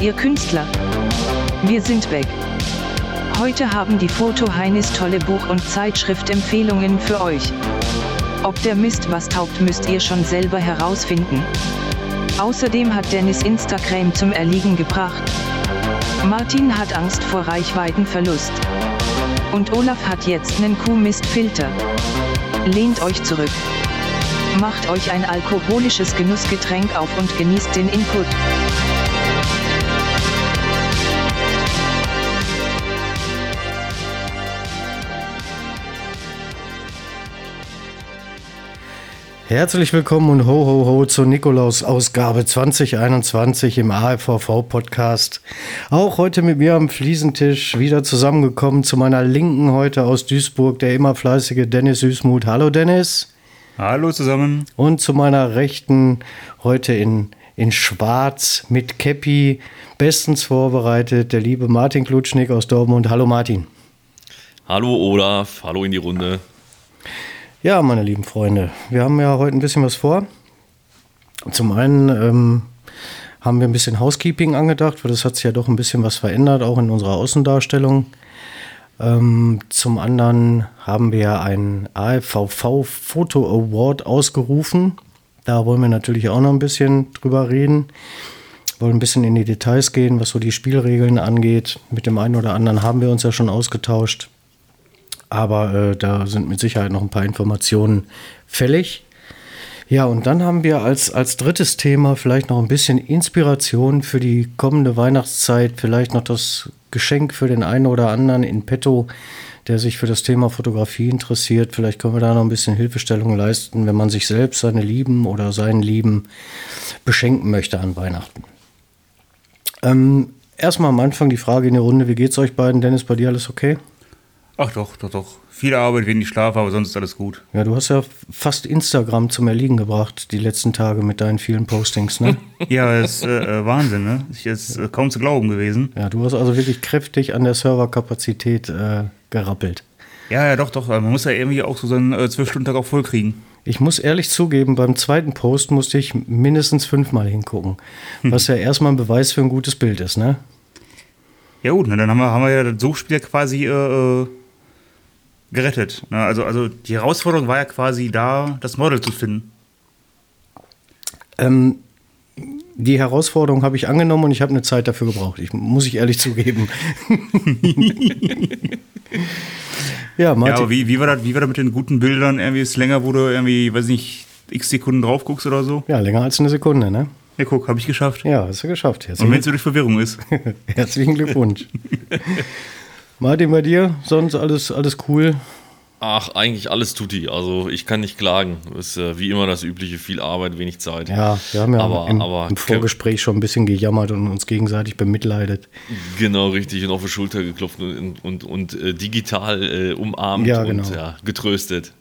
ihr Künstler? Wir sind weg. Heute haben die Foto Heinis tolle Buch- und Zeitschriftempfehlungen für euch. Ob der Mist was taugt, müsst ihr schon selber herausfinden. Außerdem hat Dennis Instagram zum Erliegen gebracht. Martin hat Angst vor Reichweitenverlust. Und Olaf hat jetzt nen Kuhmistfilter. Lehnt euch zurück. Macht euch ein alkoholisches Genussgetränk auf und genießt den Input. Herzlich willkommen und ho ho ho zur Nikolaus-Ausgabe 2021 im AFVV-Podcast. Auch heute mit mir am Fliesentisch wieder zusammengekommen zu meiner Linken heute aus Duisburg, der immer fleißige Dennis Süßmuth. Hallo Dennis. Hallo zusammen. Und zu meiner Rechten heute in, in Schwarz mit Käppi, bestens vorbereitet, der liebe Martin Klutschnick aus Dortmund. Hallo Martin. Hallo Olaf, hallo in die Runde. Ja, meine lieben Freunde, wir haben ja heute ein bisschen was vor. Zum einen ähm, haben wir ein bisschen Housekeeping angedacht, weil das hat sich ja doch ein bisschen was verändert, auch in unserer Außendarstellung. Ähm, zum anderen haben wir einen AFVV Photo Award ausgerufen. Da wollen wir natürlich auch noch ein bisschen drüber reden. Wollen ein bisschen in die Details gehen, was so die Spielregeln angeht. Mit dem einen oder anderen haben wir uns ja schon ausgetauscht. Aber äh, da sind mit Sicherheit noch ein paar Informationen fällig. Ja, und dann haben wir als, als drittes Thema vielleicht noch ein bisschen Inspiration für die kommende Weihnachtszeit, vielleicht noch das Geschenk für den einen oder anderen in petto, der sich für das Thema Fotografie interessiert. Vielleicht können wir da noch ein bisschen Hilfestellung leisten, wenn man sich selbst, seine Lieben oder seinen Lieben beschenken möchte an Weihnachten. Ähm, erstmal am Anfang die Frage in der Runde, wie geht's euch beiden? Dennis, bei dir alles okay? Ach doch, doch, doch. Viel Arbeit, wenig Schlaf, aber sonst ist alles gut. Ja, du hast ja fast Instagram zum Erliegen gebracht, die letzten Tage mit deinen vielen Postings, ne? ja, das ist äh, Wahnsinn, ne? Das ist äh, kaum zu glauben gewesen. Ja, du hast also wirklich kräftig an der Serverkapazität äh, gerappelt. Ja, ja, doch, doch. Man muss ja irgendwie auch so seinen äh, 12-Stunden-Tag auch voll kriegen. Ich muss ehrlich zugeben, beim zweiten Post musste ich mindestens fünfmal hingucken. Was ja erstmal ein Beweis für ein gutes Bild ist, ne? Ja, gut, ne, dann haben wir, haben wir ja das Suchspiel quasi äh, gerettet. Ne? Also, also die Herausforderung war ja quasi da, das Model zu finden. Ähm, die Herausforderung habe ich angenommen und ich habe eine Zeit dafür gebraucht. Ich, muss ich ehrlich zugeben. ja, Martin. Ja, aber wie, wie, war das, wie war das mit den guten Bildern? Irgendwie ist es länger, wo du irgendwie, weiß nicht, x Sekunden drauf guckst oder so? Ja, länger als eine Sekunde, ne? Ja, guck, habe ich geschafft. Ja, hast du geschafft. Herzlichen und wenn es durch Verwirrung ist. Herzlichen Glückwunsch. Martin, bei dir? Sonst alles, alles cool? Ach, eigentlich alles tutti. Also ich kann nicht klagen. Ist äh, wie immer das übliche, viel Arbeit, wenig Zeit. Ja, wir haben ja aber, im, aber, im Vorgespräch schon ein bisschen gejammert und uns gegenseitig bemitleidet. Genau, richtig. Und auf die Schulter geklopft und, und, und äh, digital äh, umarmt ja, genau. und ja, getröstet.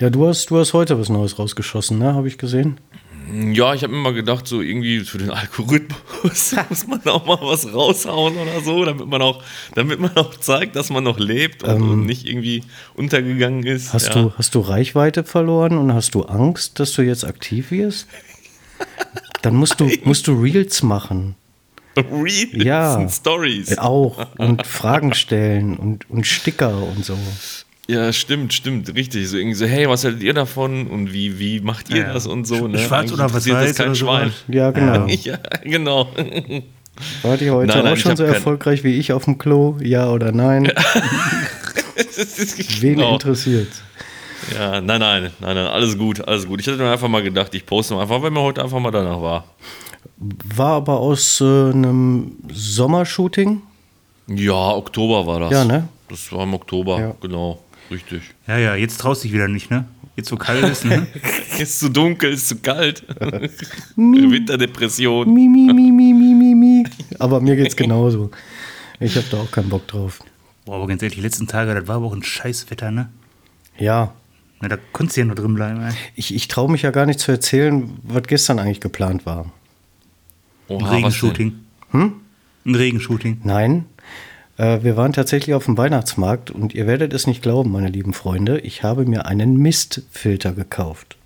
Ja, du hast, du hast heute was Neues rausgeschossen, ne? Habe ich gesehen. Ja, ich habe immer gedacht, so irgendwie für den Algorithmus muss man auch mal was raushauen oder so, damit man auch, damit man auch zeigt, dass man noch lebt und, ähm, und nicht irgendwie untergegangen ist. Hast, ja. du, hast du Reichweite verloren und hast du Angst, dass du jetzt aktiv wirst? Dann musst du, musst du Reels machen. Reels? Ja. Stories. Auch. Und Fragen stellen und, und Sticker und so. Ja, stimmt, stimmt, richtig. So irgendwie so, hey, was haltet ihr davon und wie, wie macht ihr ja, das und so, ne? Schwarz oder was weiß kein Schwein. Ja, genau. Ja, genau. War die heute nein, nein, auch schon so erfolgreich wie ich auf dem Klo? Ja oder nein? Wen genau. interessiert? Ja, nein, nein, nein, nein, alles gut, alles gut. Ich hatte mir einfach mal gedacht, ich poste einfach, weil mir heute einfach mal danach war. War aber aus äh, einem Sommershooting? Ja, Oktober war das. Ja, ne? Das war im Oktober, ja. genau. Richtig. Ja, ja, jetzt traust du dich wieder nicht, ne? Jetzt so kalt ist, ne? ist zu dunkel, ist zu kalt. Winterdepression. Mi, mi, mi, mi, mi, mi, mi. Aber mir geht's genauso. Ich habe da auch keinen Bock drauf. Boah, aber ganz ehrlich, die letzten Tage, das war aber auch ein Scheißwetter, ne? Ja. Na, da konntest du ja nur drin bleiben, ey. Ich, ich traue mich ja gar nicht zu erzählen, was gestern eigentlich geplant war. Oha, ein Regenshooting. Hm? Ein Regenshooting. Nein, wir waren tatsächlich auf dem Weihnachtsmarkt und ihr werdet es nicht glauben, meine lieben Freunde, ich habe mir einen Mistfilter gekauft.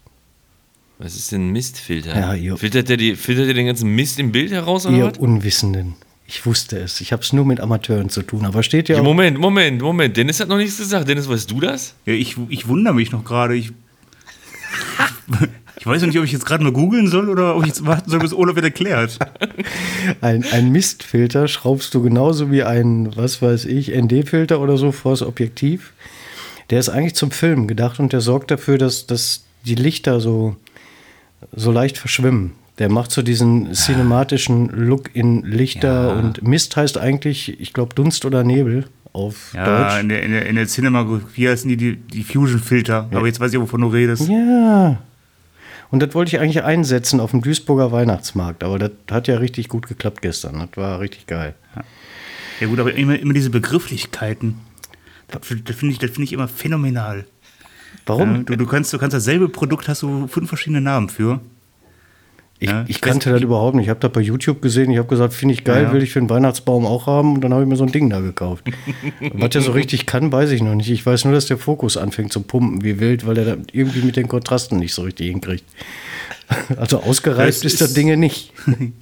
Was ist denn ein Mistfilter? Ja, ihr- filtert, der die, filtert der den ganzen Mist im Bild heraus oder was? Ihr Unwissenden. Ich wusste es. Ich habe es nur mit Amateuren zu tun. Aber steht ja, Moment, Moment, Moment. Dennis hat noch nichts gesagt. Dennis, weißt du das? Ja, ich, ich wundere mich noch gerade. Ich, ich weiß noch nicht, ob ich jetzt gerade nur googeln soll oder ob ich jetzt warten soll, bis Olaf wird erklärt. ein, ein Mistfilter schraubst du genauso wie ein, was weiß ich, ND-Filter oder so vors Objektiv. Der ist eigentlich zum Filmen gedacht und der sorgt dafür, dass, dass die Lichter so, so leicht verschwimmen. Der macht so diesen cinematischen Look in Lichter Ja. und Mist heißt eigentlich, ich glaube, Dunst oder Nebel auf Ja, Deutsch. in der, in der, in der Cinemagografie heißen die die, die Fusion-Filter. Aber jetzt weiß ich, wovon du redest. Ja. Und das wollte ich eigentlich einsetzen auf dem Duisburger Weihnachtsmarkt, aber das hat ja richtig gut geklappt gestern. Das war richtig geil. Ja gut, aber immer, immer diese Begrifflichkeiten. Das, das finde ich, das finde ich immer phänomenal. Warum? Ja, du, du kannst, du kannst dasselbe Produkt, hast du fünf verschiedene Namen für. Ich, Ja, ich kannte das überhaupt nicht. Ich habe das bei YouTube gesehen. Ich habe gesagt, finde ich geil, Ja. will ich für den Weihnachtsbaum auch haben. Und dann habe ich mir so ein Ding da gekauft. Was der so richtig kann, weiß ich noch nicht. Ich weiß nur, dass der Fokus anfängt zu pumpen wie wild, weil er da irgendwie mit den Kontrasten nicht so richtig hinkriegt. Also ausgereift Das ist das ist- Ding nicht.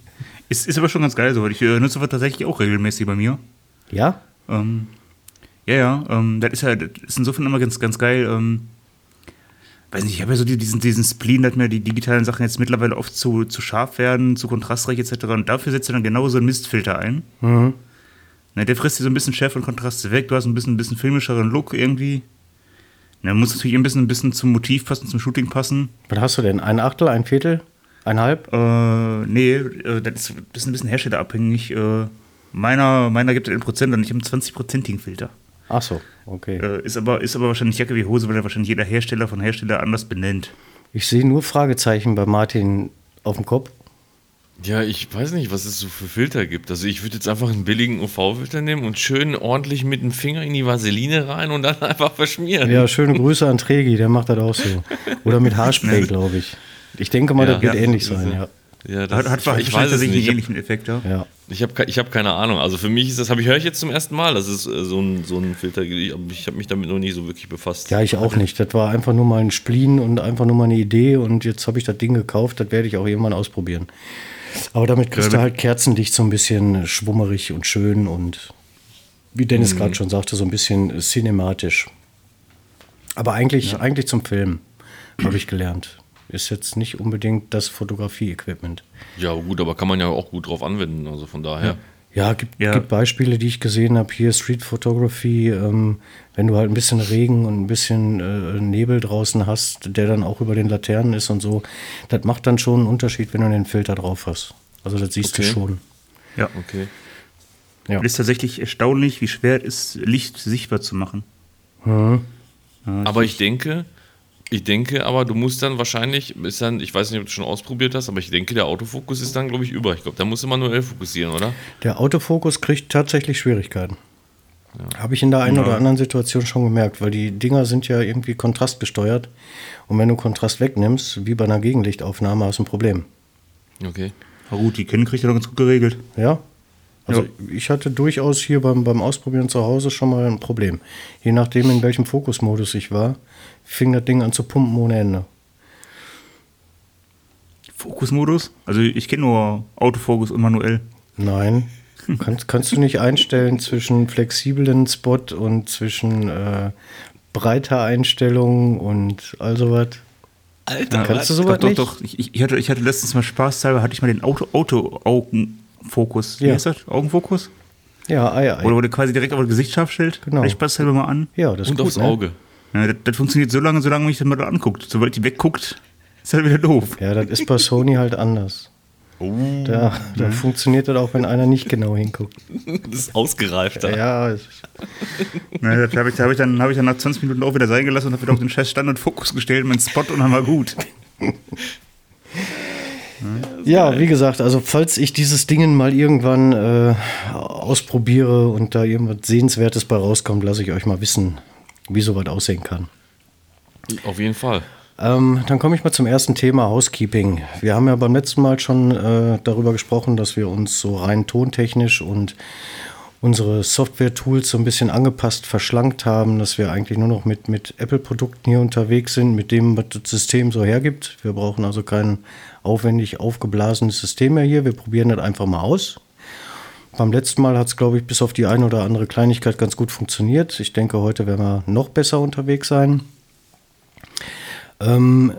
Ist, ist aber schon ganz geil so. Ich äh, nutze das tatsächlich auch regelmäßig bei mir. Ja? Ähm, ja, ja, ähm, das ist ja das ist insofern immer ganz, ganz geil. Ähm, weiß nicht, ich habe ja so die- diesen, diesen Spleen, dass mir die digitalen Sachen jetzt mittlerweile oft zu, zu scharf werden, zu kontrastreich etc. Und dafür setzt du dann genau so einen Mistfilter ein. Mhm. Na, der frisst dir so ein bisschen Schärfe und Kontraste weg. Du hast ein bisschen, ein bisschen filmischeren Look irgendwie. Na, muss natürlich ein bisschen, ein bisschen zum Motiv passen, zum Shooting passen. Was hast du denn? Ein Achtel, ein Viertel, ein Halb? Äh, nee, äh, das ist, das ist ein bisschen herstellerabhängig. Äh, meiner, meiner gibt es in Prozent und ich habe einen 20%igen Filter. Ach so, okay. Äh, ist, aber, ist aber wahrscheinlich Jacke wie Hose, weil er wahrscheinlich jeder Hersteller von Hersteller anders benennt. Ich sehe nur Fragezeichen bei Martin auf dem Kopf. Ja, ich weiß nicht, was es so für Filter gibt. Also ich würde jetzt einfach einen billigen UV-Filter nehmen und schön ordentlich mit dem Finger in die Vaseline rein und dann einfach verschmieren. Ja, schöne Grüße an Tregi, der macht das auch so. Oder mit Haarspray, glaube ich. Ich denke mal, Ja. das wird Ja. ähnlich sein, ja. Ja, das, Hat, hat, ich weiß es nicht. einen ähnlichen Effekt, ja. ja. Ich hab, ke- ich hab keine Ahnung. Also für mich ist das, habe ich höre ich jetzt zum ersten Mal, das ist äh, so ein, so ein Filter. Ich habe ich hab mich damit noch nie so wirklich befasst. Ja, ich auch nicht. Das war einfach nur mal ein Spleen und einfach nur mal eine Idee und jetzt habe ich das Ding gekauft. Das werde ich auch irgendwann ausprobieren. Aber damit kriegst du Ja, halt Kerzenlicht so ein bisschen schwummerig und schön und wie Dennis Mhm. gerade schon sagte, so ein bisschen cinematisch. Aber eigentlich, eigentlich zum Film, habe ich gelernt. Ist jetzt nicht unbedingt das Fotografie-Equipment. Ja, gut, aber kann man ja auch gut drauf anwenden. Also von daher. Ja, gibt, Ja. gibt Beispiele, die ich gesehen habe. Hier Street Photography, ähm, wenn du halt ein bisschen Regen und ein bisschen äh, Nebel draußen hast, der dann auch über den Laternen ist und so, das macht dann schon einen Unterschied, wenn du den Filter drauf hast. Also das siehst Okay. du schon. ja. Okay. Ja. Es ist tatsächlich erstaunlich, wie schwer es ist, Licht sichtbar zu machen. Aber ich denke, ich denke, aber du musst dann wahrscheinlich, ist dann, ich weiß nicht, ob du schon ausprobiert hast, aber ich denke, der Autofokus ist dann, glaube ich, über. Ich glaube, da musst du manuell fokussieren, oder? Der Autofokus kriegt tatsächlich Schwierigkeiten. Habe ich in der einen Ja. oder anderen Situation schon gemerkt, weil die Dinger sind ja irgendwie kontrastgesteuert. Und wenn du Kontrast wegnimmst, wie bei einer Gegenlichtaufnahme, hast du ein Problem. Okay. Na gut, die kennen kriegt er doch ganz gut geregelt. Ja. Also Ja. ich hatte durchaus hier beim, beim Ausprobieren zu Hause schon mal ein Problem. Je nachdem, in welchem Fokusmodus ich war, fing das Ding an zu pumpen ohne Ende. Fokusmodus? Also ich kenne nur Autofokus und manuell. Nein. Kannst, kannst du nicht einstellen zwischen flexiblen Spot und zwischen äh, breiter Einstellung und all sowas? Alter, Kannst du Doch, sowas doch, nicht? doch. Ich, ich, hatte, ich hatte letztens mal spaßhalber, hatte ich mal den Auto, Auto-Augenfokus. Wie Ja. heißt das? Augenfokus? Ja, ei, ei. Oder wo der quasi direkt auf das Gesicht scharf stellt. Genau. Ich spaßhalber mal an. ja, das ist Und gut, aufs ne? Auge. Ja, das, das funktioniert so lange, solange man sich das mal anguckt. Sobald die wegguckt, ist halt wieder doof. Ja, das ist bei Sony halt anders. Oh, Da, da funktioniert das auch, wenn einer nicht genau hinguckt. das ist ausgereifter. Ja, Ja, da habe ich, hab ich, dann- hab ich dann nach 20 Minuten auch wieder sein gelassen und habe wieder auf den scheiß Standardfokus gestellt, meinen Spot und dann war gut. Ja, wie gesagt, also falls ich dieses Ding mal irgendwann äh, ausprobiere und da irgendwas Sehenswertes bei rauskommt, lasse ich euch mal wissen, wie sowas aussehen kann. Auf jeden Fall. Ähm, dann komme ich mal zum ersten Thema Housekeeping. Wir haben ja beim letzten Mal schon äh, darüber gesprochen, dass wir uns so rein tontechnisch und unsere Software-Tools so ein bisschen angepasst, verschlankt haben, dass wir eigentlich nur noch mit, mit Apple-Produkten hier unterwegs sind, mit dem, was das System so hergibt. Wir brauchen also kein aufwendig aufgeblasenes System mehr hier. Wir probieren das einfach mal aus. Beim letzten Mal hat es, glaube ich, bis auf die eine oder andere Kleinigkeit ganz gut funktioniert. Ich denke, heute werden wir noch besser unterwegs sein. Ähm,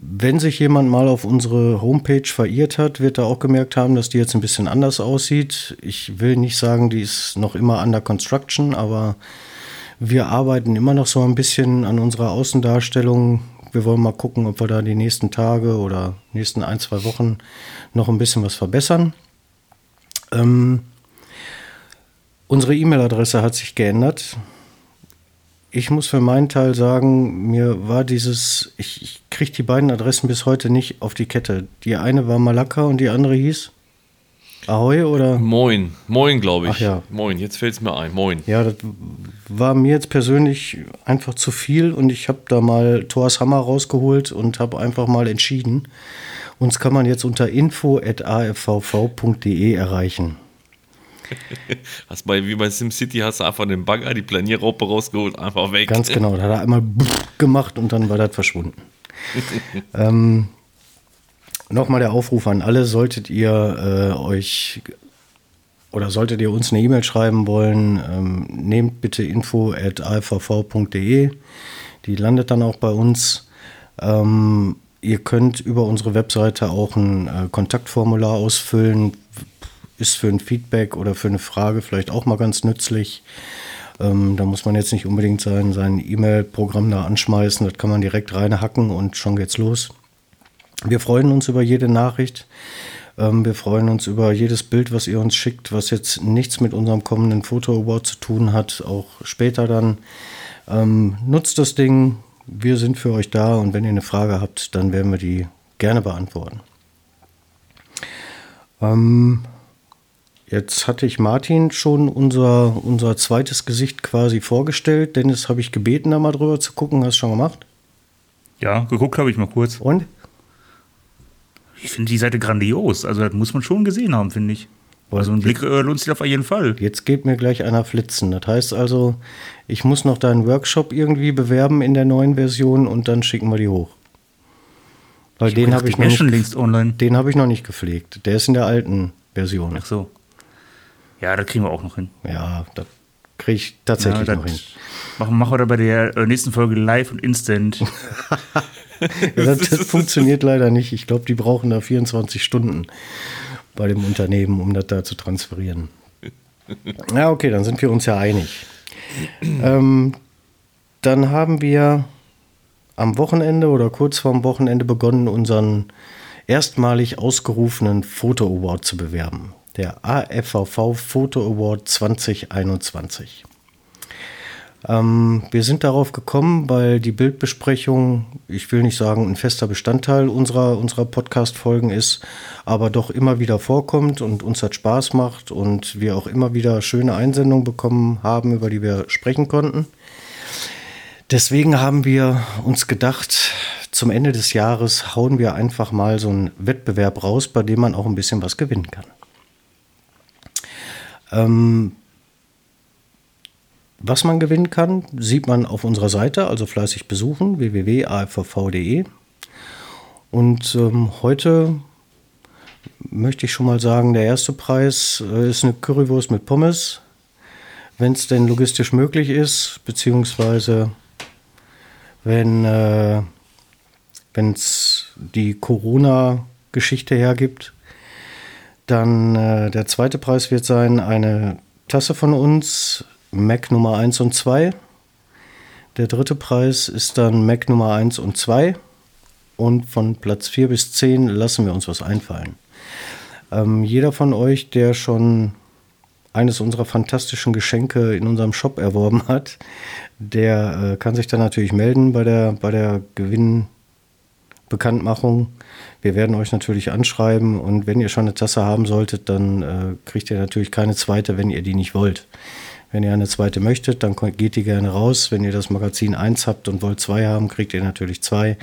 wenn sich jemand mal auf unsere Homepage verirrt hat, wird er auch gemerkt haben, dass die jetzt ein bisschen anders aussieht. Ich will nicht sagen, die ist noch immer under construction, aber wir arbeiten immer noch so ein bisschen an unserer Außendarstellung. Wir wollen mal gucken, ob wir da die nächsten Tage oder nächsten ein, zwei Wochen noch ein bisschen was verbessern. Ähm, unsere E-Mail-Adresse hat sich geändert ich muss für meinen Teil sagen, mir war dieses, ich, ich kriege die beiden Adressen bis heute nicht auf die Kette. Die eine war Malakka und die andere hieß Ahoi oder? Moin, Moin, glaube ich. Ach ja. Moin, jetzt fällt es mir ein. Moin. Ja, das war mir jetzt persönlich einfach zu viel und ich habe da mal Thors Hammer rausgeholt und habe einfach mal entschieden. Uns kann man jetzt unter info.afvv.de erreichen. hast bei, wie bei SimCity hast du einfach den Bagger, die Planierraupe rausgeholt, einfach weg. Ganz genau, da hat er einmal gemacht und dann war das verschwunden. ähm, Nochmal der Aufruf an alle, solltet ihr äh, euch oder solltet ihr uns eine E-Mail schreiben wollen, ähm, nehmt bitte info at alvv.de. Die landet dann auch bei uns. Ähm, ihr könnt über unsere Webseite auch ein äh, Kontaktformular ausfüllen, ist für ein Feedback oder für eine Frage vielleicht auch mal ganz nützlich. Ähm, da muss man jetzt nicht unbedingt sein, sein E-Mail-Programm da anschmeißen. Das kann man direkt reinhacken und schon geht's los. Wir freuen uns über jede Nachricht. Ähm, wir freuen uns über jedes Bild, was ihr uns schickt, was jetzt nichts mit unserem kommenden Foto Award zu tun hat, auch später dann. Ähm, nutzt das Ding. Wir sind für euch da und wenn ihr eine Frage habt, dann werden wir die gerne beantworten. Ähm, Jetzt hatte ich Martin schon unser, unser zweites Gesicht quasi vorgestellt. Dennis habe ich gebeten, da mal drüber zu gucken. Hast du schon gemacht? Ja, geguckt habe ich mal kurz. Und? Ich finde die Seite grandios. Also, das muss man schon gesehen haben, finde ich. Also, ein Blick äh, lohnt sich auf jeden Fall. Jetzt geht mir gleich einer flitzen. Das heißt also, ich muss noch deinen Workshop irgendwie bewerben in der neuen Version und dann schicken wir die hoch. Weil ich den habe ich, noch nicht. Den habe ich noch nicht gepflegt. Der ist in der alten Version. Ach so. Ja, das kriegen wir auch noch hin. Ja, das kriege ich tatsächlich ja, noch hin. Machen, machen wir bei der äh, nächsten Folge live und instant. das, das funktioniert leider nicht. Ich glaube, die brauchen da 24 Stunden bei dem Unternehmen, um das da zu transferieren. Ja, okay, dann sind wir uns ja einig. ähm, dann haben wir am Wochenende oder kurz vorm Wochenende begonnen, unseren erstmalig ausgerufenen Foto Award zu bewerben der AFVV Photo Award 2021. Ähm, wir sind darauf gekommen, weil die Bildbesprechung, ich will nicht sagen, ein fester Bestandteil unserer, unserer Podcast-Folgen ist, aber doch immer wieder vorkommt und uns hat Spaß macht und wir auch immer wieder schöne Einsendungen bekommen haben, über die wir sprechen konnten. Deswegen haben wir uns gedacht, zum Ende des Jahres hauen wir einfach mal so einen Wettbewerb raus, bei dem man auch ein bisschen was gewinnen kann. Ähm, was man gewinnen kann, sieht man auf unserer Seite, also fleißig besuchen, www.afvv.de. Und ähm, heute möchte ich schon mal sagen, der erste Preis äh, ist eine Currywurst mit Pommes, wenn es denn logistisch möglich ist, beziehungsweise wenn äh, es die Corona-Geschichte hergibt. Dann äh, der zweite Preis wird sein eine Tasse von uns, Mac Nummer 1 und 2. Der dritte Preis ist dann Mac Nummer 1 und 2. Und von Platz 4 bis 10 lassen wir uns was einfallen. Ähm, jeder von euch, der schon eines unserer fantastischen Geschenke in unserem Shop erworben hat, der äh, kann sich dann natürlich melden bei der, bei der Gewinnbekanntmachung. Wir werden euch natürlich anschreiben und wenn ihr schon eine Tasse haben solltet, dann äh, kriegt ihr natürlich keine zweite, wenn ihr die nicht wollt. Wenn ihr eine zweite möchtet, dann geht die gerne raus. Wenn ihr das Magazin 1 habt und wollt zwei haben, kriegt ihr natürlich zwei.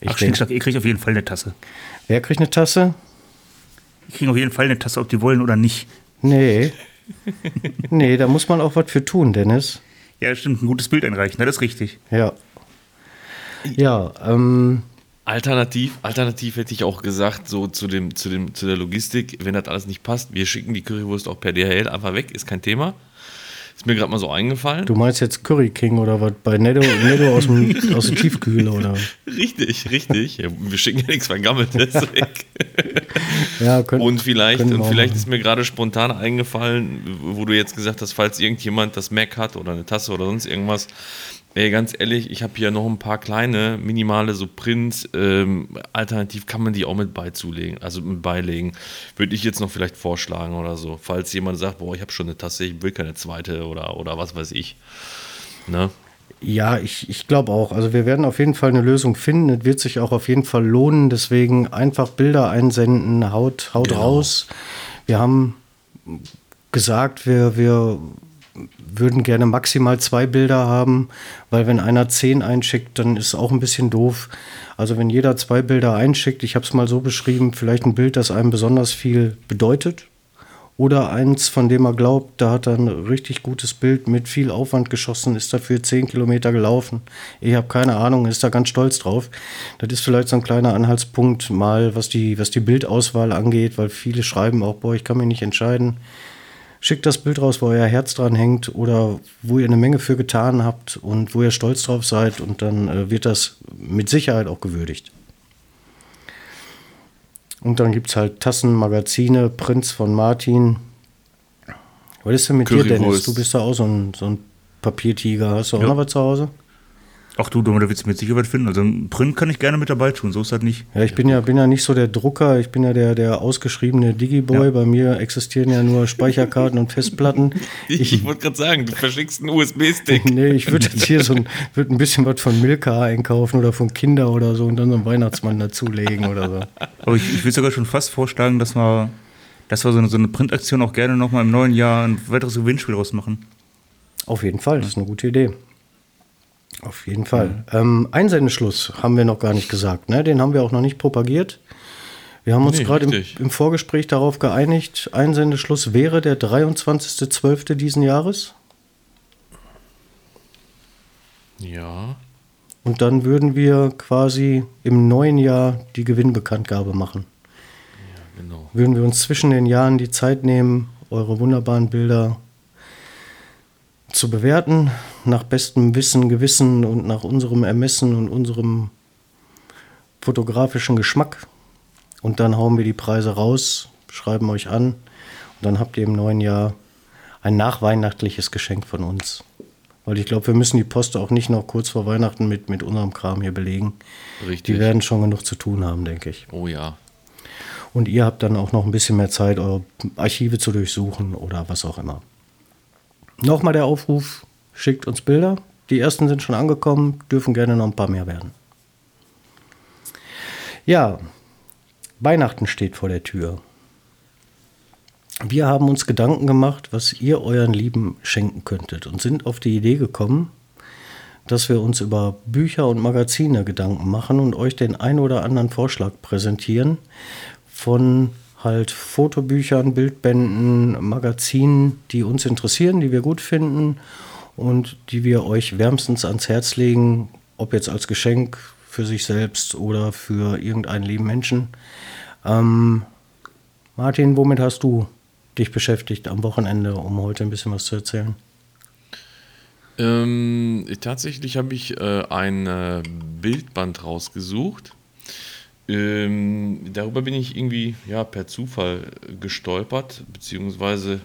Ich Ach, denk, ihr kriegt auf jeden Fall eine Tasse. Wer kriegt eine Tasse? Ich kriege auf jeden Fall eine Tasse, ob die wollen oder nicht. Nee, nee, da muss man auch was für tun, Dennis. Ja, stimmt, ein gutes Bild einreichen, das ist richtig. Ja. Ja, ähm, Alternativ, alternativ hätte ich auch gesagt, so zu, dem, zu, dem, zu der Logistik, wenn das alles nicht passt, wir schicken die Currywurst auch per DHL einfach weg, ist kein Thema. Ist mir gerade mal so eingefallen. Du meinst jetzt Curry King oder was? Bei Netto, Netto aus, dem, aus dem Tiefkühler oder? Richtig, richtig. Ja, wir schicken ja nichts Vergammeltes weg. Ja, können, Und vielleicht, können und vielleicht ist mir gerade spontan eingefallen, wo du jetzt gesagt hast, falls irgendjemand das Mac hat oder eine Tasse oder sonst irgendwas. Ey, ganz ehrlich, ich habe hier noch ein paar kleine, minimale so Prints. Ähm, alternativ kann man die auch mit beizulegen, also mit beilegen. Würde ich jetzt noch vielleicht vorschlagen oder so. Falls jemand sagt, boah, ich habe schon eine Tasse, ich will keine zweite oder, oder was weiß ich. Ne? Ja, ich, ich glaube auch. Also wir werden auf jeden Fall eine Lösung finden. Es wird sich auch auf jeden Fall lohnen. Deswegen einfach Bilder einsenden, haut, haut Genau. raus. Wir haben gesagt, wir, wir würden gerne maximal zwei Bilder haben, weil wenn einer zehn einschickt, dann ist auch ein bisschen doof. Also wenn jeder zwei Bilder einschickt, ich habe es mal so beschrieben, vielleicht ein Bild, das einem besonders viel bedeutet, oder eins, von dem er glaubt, da hat er ein richtig gutes Bild mit viel Aufwand geschossen, ist dafür 10 Kilometer gelaufen. Ich habe keine Ahnung, ist da ganz stolz drauf. Das ist vielleicht so ein kleiner Anhaltspunkt mal, was die, was die Bildauswahl angeht, weil viele schreiben auch, boah, ich kann mich nicht entscheiden. Schickt das Bild raus, wo euer Herz dran hängt oder wo ihr eine Menge für getan habt und wo ihr stolz drauf seid und dann äh, wird das mit Sicherheit auch gewürdigt. Und dann gibt es halt Tassen, Magazine, Prints von Martin. Was ist denn mit dir, Dennis? Currywurst. Du bist da auch so ein, so ein Papiertiger. Hast du auch Ja. noch was zu Hause? Ach du, da willst du mit sicher was finden. Also ein Print kann ich gerne mit dabei tun, so ist das nicht. Ja, ich bin ja, bin ja nicht so der Drucker, ich bin ja der, der ausgeschriebene Digiboy. Ja. Bei mir existieren ja nur Speicherkarten und Festplatten. Ich, ich wollte gerade sagen, du verschickst einen USB-Stick. Nee, ich würde jetzt hier so ein, würd ein bisschen was von Milka einkaufen oder von Kinder oder so und dann so einen Weihnachtsmann dazulegen oder so. Aber ich, ich würde sogar schon fast vorschlagen, dass wir, dass wir so eine, so eine Printaktion auch gerne nochmal im neuen Jahr ein weiteres Gewinnspiel rausmachen. Auf jeden Fall, das ist eine gute Idee. Auf jeden Fall. Ähm, Einsendeschluss haben wir noch gar nicht gesagt, ne? Den haben wir auch noch nicht propagiert. Wir haben uns Nee, gerade im, im Vorgespräch darauf geeinigt, Einsendeschluss wäre der 23.12. diesen Jahres. Ja. Und dann würden wir quasi im neuen Jahr die Gewinnbekanntgabe machen. Genau. Würden wir uns zwischen den Jahren die Zeit nehmen, eure wunderbaren Bilder zu bewerten, nach bestem Wissen, Gewissen und nach unserem Ermessen und unserem fotografischen Geschmack. Und dann hauen wir die Preise raus, schreiben euch an und dann habt ihr im neuen Jahr ein nachweihnachtliches Geschenk von uns. Weil ich glaube, wir müssen die Post auch nicht noch kurz vor Weihnachten mit, mit unserem Kram hier belegen. Richtig. Die werden schon genug zu tun haben, denke ich. Oh ja. Und ihr habt dann auch noch ein bisschen mehr Zeit, eure Archive zu durchsuchen oder was auch immer. Nochmal der Aufruf, schickt uns Bilder. Die ersten sind schon angekommen, dürfen gerne noch ein paar mehr werden. Ja, Weihnachten steht vor der Tür. Wir haben uns Gedanken gemacht, was ihr euren Lieben schenken könntet und sind auf die Idee gekommen, dass wir uns über Bücher und Magazine Gedanken machen und euch den ein oder anderen Vorschlag präsentieren von halt Fotobüchern, Bildbänden, Magazinen, die uns interessieren, die wir gut finden und die wir euch wärmstens ans Herz legen, ob jetzt als Geschenk für sich selbst oder für irgendeinen lieben Menschen. Ähm, Martin, womit hast du dich beschäftigt am Wochenende, um heute ein bisschen was zu erzählen? Ähm, tatsächlich habe ich äh, ein äh, Bildband rausgesucht. Ähm, darüber bin ich irgendwie ja, per Zufall gestolpert, beziehungsweise,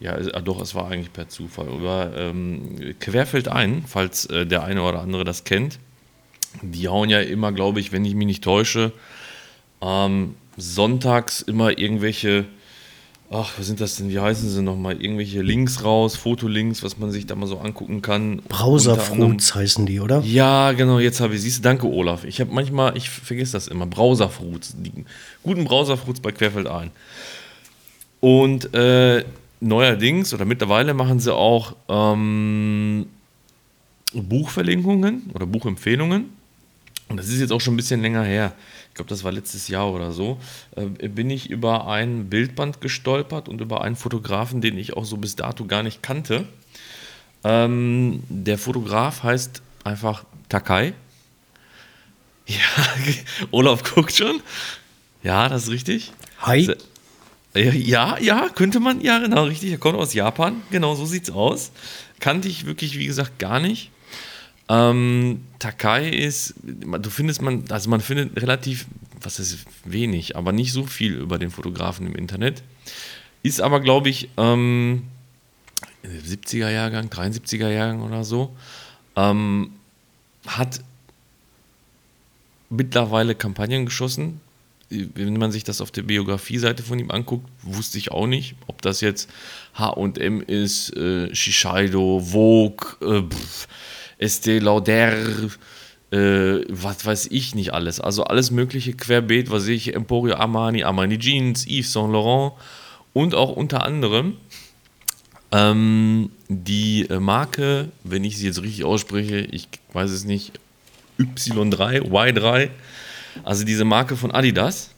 ja, ah, doch, es war eigentlich per Zufall. Über ähm, Querfeld ein, falls äh, der eine oder andere das kennt. Die hauen ja immer, glaube ich, wenn ich mich nicht täusche, ähm, sonntags immer irgendwelche ach, was sind das denn, wie heißen sie nochmal, irgendwelche Links raus, Fotolinks, was man sich da mal so angucken kann. Browserfruits heißen die, oder? Ja, genau, jetzt habe ich, siehst du, danke Olaf. Ich habe manchmal, ich vergesse das immer, Browserfruits, die guten Browserfruits bei Querfeld ein. Und äh, neuerdings oder mittlerweile machen sie auch ähm, Buchverlinkungen oder Buchempfehlungen. Und das ist jetzt auch schon ein bisschen länger her, ich glaube, das war letztes Jahr oder so, äh, bin ich über ein Bildband gestolpert und über einen Fotografen, den ich auch so bis dato gar nicht kannte. Ähm, der Fotograf heißt einfach Takai. Ja, Olaf guckt schon. Ja, das ist richtig. Hi. Ja, ja, könnte man, ja, genau, richtig. Er kommt aus Japan, genau so sieht's aus. Kannte ich wirklich, wie gesagt, gar nicht. Ähm, Takai ist, du findest man, also man findet relativ, was ist wenig, aber nicht so viel über den Fotografen im Internet. Ist aber, glaube ich, ähm, 70er Jahrgang, 73er Jahrgang oder so. Ähm, hat mittlerweile Kampagnen geschossen. Wenn man sich das auf der Biografie-Seite von ihm anguckt, wusste ich auch nicht, ob das jetzt HM ist, äh, Shiseido, Vogue, äh, pff, Estée Lauder, äh, was weiß ich nicht alles. Also alles mögliche querbeet, was ich, Emporio Armani, Armani Jeans, Yves Saint Laurent und auch unter anderem ähm, die äh, Marke, wenn ich sie jetzt richtig ausspreche, ich weiß es nicht, Y3, Y3, also diese Marke von Adidas.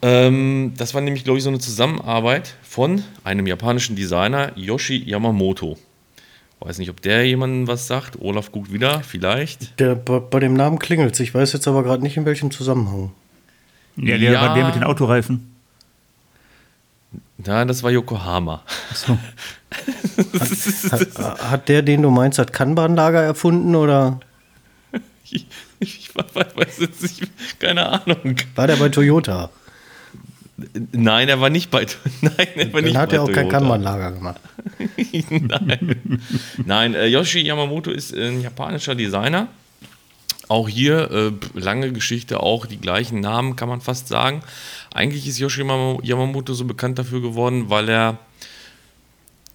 Ähm, das war nämlich, glaube ich, so eine Zusammenarbeit von einem japanischen Designer, Yoshi Yamamoto. Weiß nicht, ob der jemandem was sagt. Olaf guckt wieder, vielleicht. Der, bei, bei dem Namen klingelt es. Ich weiß jetzt aber gerade nicht, in welchem Zusammenhang. Ja, der Ja. war der mit den Autoreifen. Ja, das war Yokohama. So. Hat, hat der, den du meinst, hat Kanban-Lager erfunden oder Ich, ich weiß jetzt nicht, keine Ahnung. war der bei Toyota? Nein, er war nicht bei. Nein, er war nicht Dann hat bei er auch kein Toyota. Kanban-Lager gemacht. Nein, Nein äh, Yoshi Yamamoto ist ein japanischer Designer. Auch hier äh, lange Geschichte, auch die gleichen Namen, kann man fast sagen. Eigentlich ist Yoshi Yama- Yamamoto so bekannt dafür geworden, weil er,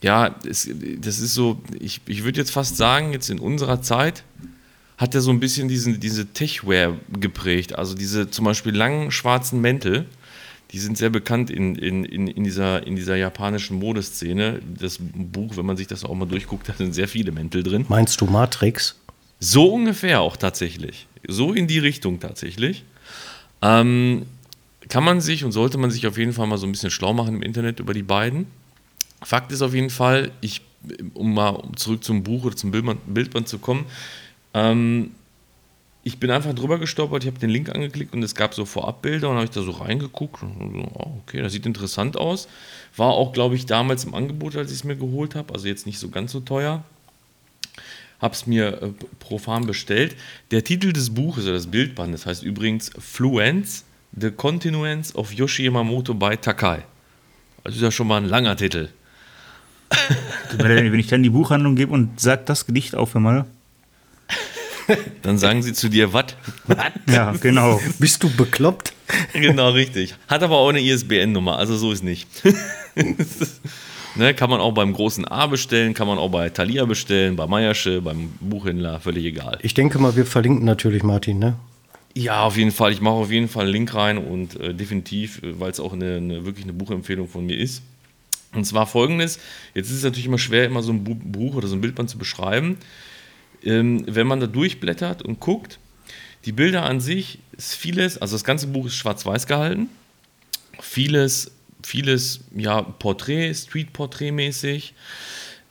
ja, es, das ist so, ich, ich würde jetzt fast sagen, jetzt in unserer Zeit hat er so ein bisschen diesen, diese Techwear geprägt. Also diese zum Beispiel langen schwarzen Mäntel, die sind sehr bekannt in, in, in, in, dieser, in dieser japanischen Modeszene. Das Buch, wenn man sich das auch mal durchguckt, da sind sehr viele Mäntel drin. Meinst du Matrix? So ungefähr auch tatsächlich. So in die Richtung tatsächlich. Ähm, kann man sich und sollte man sich auf jeden Fall mal so ein bisschen schlau machen im Internet über die beiden. Fakt ist auf jeden Fall, ich, um mal zurück zum Buch oder zum Bildband, Bildband zu kommen, ähm, ich bin einfach drüber gestolpert, ich habe den Link angeklickt und es gab so Vorabbilder und habe ich da so reingeguckt und so, oh, okay, das sieht interessant aus. War auch, glaube ich, damals im Angebot, als ich es mir geholt habe, also jetzt nicht so ganz so teuer habe es mir äh, profan bestellt. Der Titel des Buches oder des Bildbandes heißt übrigens Fluence, The Continuance of Yoshi Yamamoto by Takai. Das ist ja schon mal ein langer Titel. Wenn ich dann die Buchhandlung gebe und sag das Gedicht auf einmal. Dann sagen sie zu dir, was? Ja, genau. Bist du bekloppt? genau, richtig. Hat aber auch eine ISBN-Nummer, also so ist nicht. ne, kann man auch beim großen A bestellen, kann man auch bei Thalia bestellen, bei Meiersche, beim Buchhändler, völlig egal. Ich denke mal, wir verlinken natürlich Martin, ne? Ja, auf jeden Fall. Ich mache auf jeden Fall einen Link rein und äh, definitiv, weil es auch eine, eine, wirklich eine Buchempfehlung von mir ist. Und zwar folgendes: Jetzt ist es natürlich immer schwer, immer so ein Bu Buch oder so ein Bildband zu beschreiben. Ähm, wenn man da durchblättert und guckt, die Bilder an sich ist vieles, also das ganze Buch ist schwarz-weiß gehalten. Vieles, vieles, ja, Porträt, Street-Porträt-mäßig.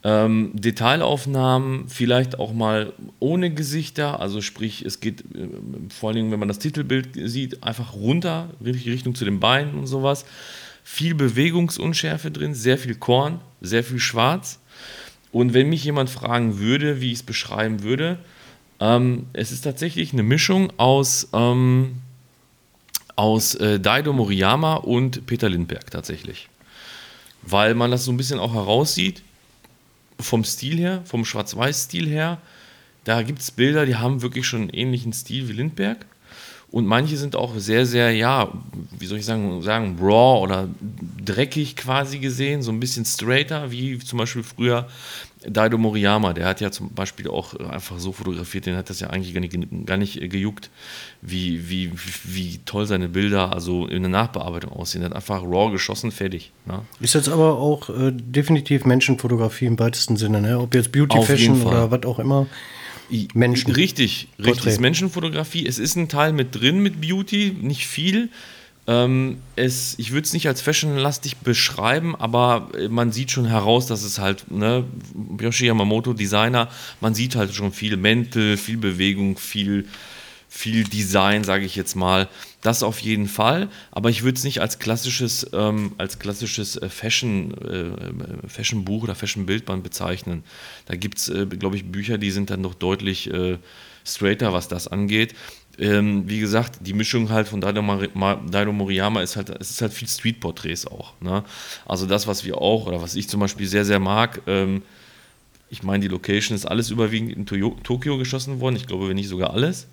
Ähm, Detailaufnahmen, vielleicht auch mal ohne Gesichter, also sprich, es geht äh, vor allen Dingen, wenn man das Titelbild sieht, einfach runter, Richtung zu den Beinen und sowas. Viel Bewegungsunschärfe drin, sehr viel Korn, sehr viel Schwarz. Und wenn mich jemand fragen würde, wie ich es beschreiben würde, ähm, es ist tatsächlich eine Mischung aus, ähm, aus äh, Daido Moriyama und Peter Lindbergh tatsächlich. Weil man das so ein bisschen auch heraussieht, vom Stil her, vom Schwarz-Weiß-Stil her, da gibt es Bilder, die haben wirklich schon einen ähnlichen Stil wie Lindbergh. Und manche sind auch sehr, sehr, ja, wie soll ich sagen, sagen, raw oder dreckig quasi gesehen, so ein bisschen straighter, wie zum Beispiel früher Daido Moriyama. Der hat ja zum Beispiel auch einfach so fotografiert, den hat das ja eigentlich gar nicht, gar nicht gejuckt, wie, wie, wie toll seine Bilder also in der Nachbearbeitung aussehen. Er hat einfach raw geschossen, fertig. Ne? Ist jetzt aber auch äh, definitiv Menschenfotografie im weitesten Sinne, ne? Ob jetzt Beauty Auf Fashion oder was auch immer. Menschen. Richtig, richtig. Porträt. Es ist Menschenfotografie. Es ist ein Teil mit drin mit Beauty, nicht viel. Ähm, es, ich würde es nicht als fashionlastig beschreiben, aber äh, man sieht schon heraus, dass es halt, ne, Yoshi Yamamoto, Designer, man sieht halt schon viel Mäntel, viel Bewegung, viel, viel Design, sage ich jetzt mal. Das auf jeden Fall, aber ich würde es nicht als klassisches, ähm, als klassisches äh, Fashion, äh, Fashion-Buch oder Fashion-Bildband bezeichnen. Da gibt es, äh, glaube ich, Bücher, die sind dann noch deutlich äh, straighter, was das angeht. Ähm, wie gesagt, die Mischung halt von Daido, Mari- Ma- Daido Moriyama ist halt, es ist halt viel Street-Porträts auch. Ne? Also das, was wir auch, oder was ich zum Beispiel sehr, sehr mag, ähm, ich meine, die Location ist alles überwiegend in Tokio geschossen worden. Ich glaube, wenn nicht sogar alles.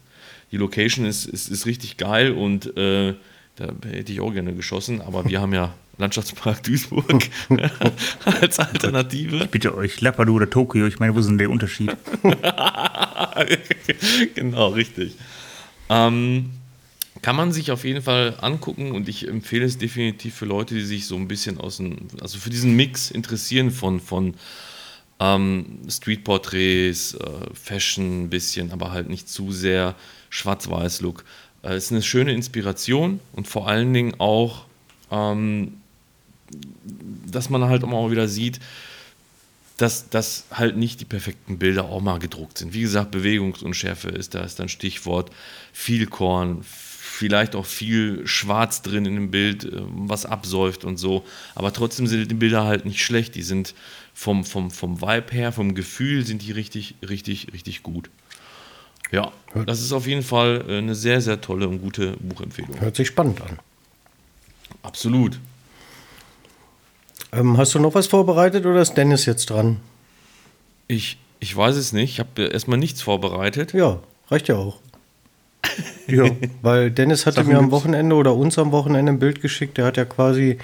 Die Location ist, ist, ist richtig geil und äh, da hätte ich auch gerne geschossen, aber wir haben ja Landschaftspark Duisburg als Alternative. Bitte euch, Lappadu oder Tokio, ich meine, wo ist denn der Unterschied? genau, richtig. Ähm, kann man sich auf jeden Fall angucken und ich empfehle es definitiv für Leute, die sich so ein bisschen aus dem, also für diesen Mix interessieren von, von ähm, Streetporträts, äh, Fashion ein bisschen, aber halt nicht zu sehr Schwarz-Weiß-Look. Äh, ist eine schöne Inspiration und vor allen Dingen auch, ähm, dass man halt auch mal wieder sieht, dass, dass halt nicht die perfekten Bilder auch mal gedruckt sind. Wie gesagt, Bewegungsunschärfe ist da ist ein Stichwort. Viel Korn, vielleicht auch viel Schwarz drin in dem Bild, äh, was absäuft und so. Aber trotzdem sind die Bilder halt nicht schlecht. Die sind vom, vom, vom Vibe her, vom Gefühl sind die richtig, richtig, richtig gut. Ja, das ist auf jeden Fall äh, eine sehr, sehr tolle und gute Buchempfehlung. Hört sich spannend an. Absolut. Ähm, hast du noch was vorbereitet oder ist Dennis jetzt dran? Ich, ich weiß es nicht. Ich habe erstmal nichts vorbereitet. Ja, reicht ja auch. ja, weil Dennis hatte Sachen mir am. Wochenende oder uns am Wochenende ein Bild geschickt. Der hat ja quasi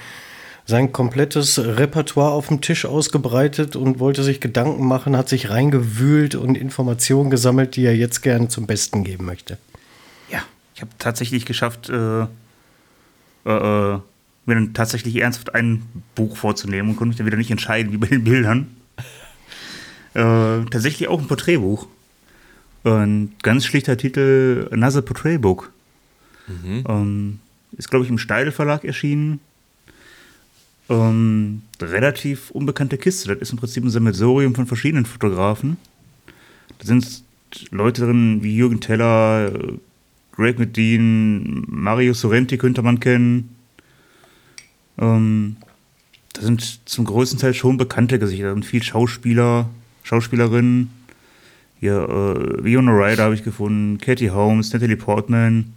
sein komplettes Repertoire auf dem Tisch ausgebreitet und wollte sich Gedanken machen, hat sich reingewühlt und Informationen gesammelt, die er jetzt gerne zum Besten geben möchte. Ja, ich habe tatsächlich geschafft, äh, äh, äh, mir dann tatsächlich ernsthaft ein Buch vorzunehmen und konnte mich dann wieder nicht entscheiden, wie bei den Bildern. äh, tatsächlich auch ein Porträtbuch. Ein ganz schlichter Titel, Another Portrait Book. Ähm, ist, glaube ich, im Steidel Verlag erschienen. Ähm, relativ unbekannte Kiste. Das ist im Prinzip ein Sammelsurium von verschiedenen Fotografen. Da sind Leute drin wie Jürgen Teller, äh, Greg Medin, Mario Sorrenti könnte man kennen. Ähm, da sind zum größten Teil schon bekannte Gesichter. Da sind viel Schauspieler, Schauspielerinnen. Hier, äh, Viona Ryder habe ich gefunden, Katie Holmes, Natalie Portman.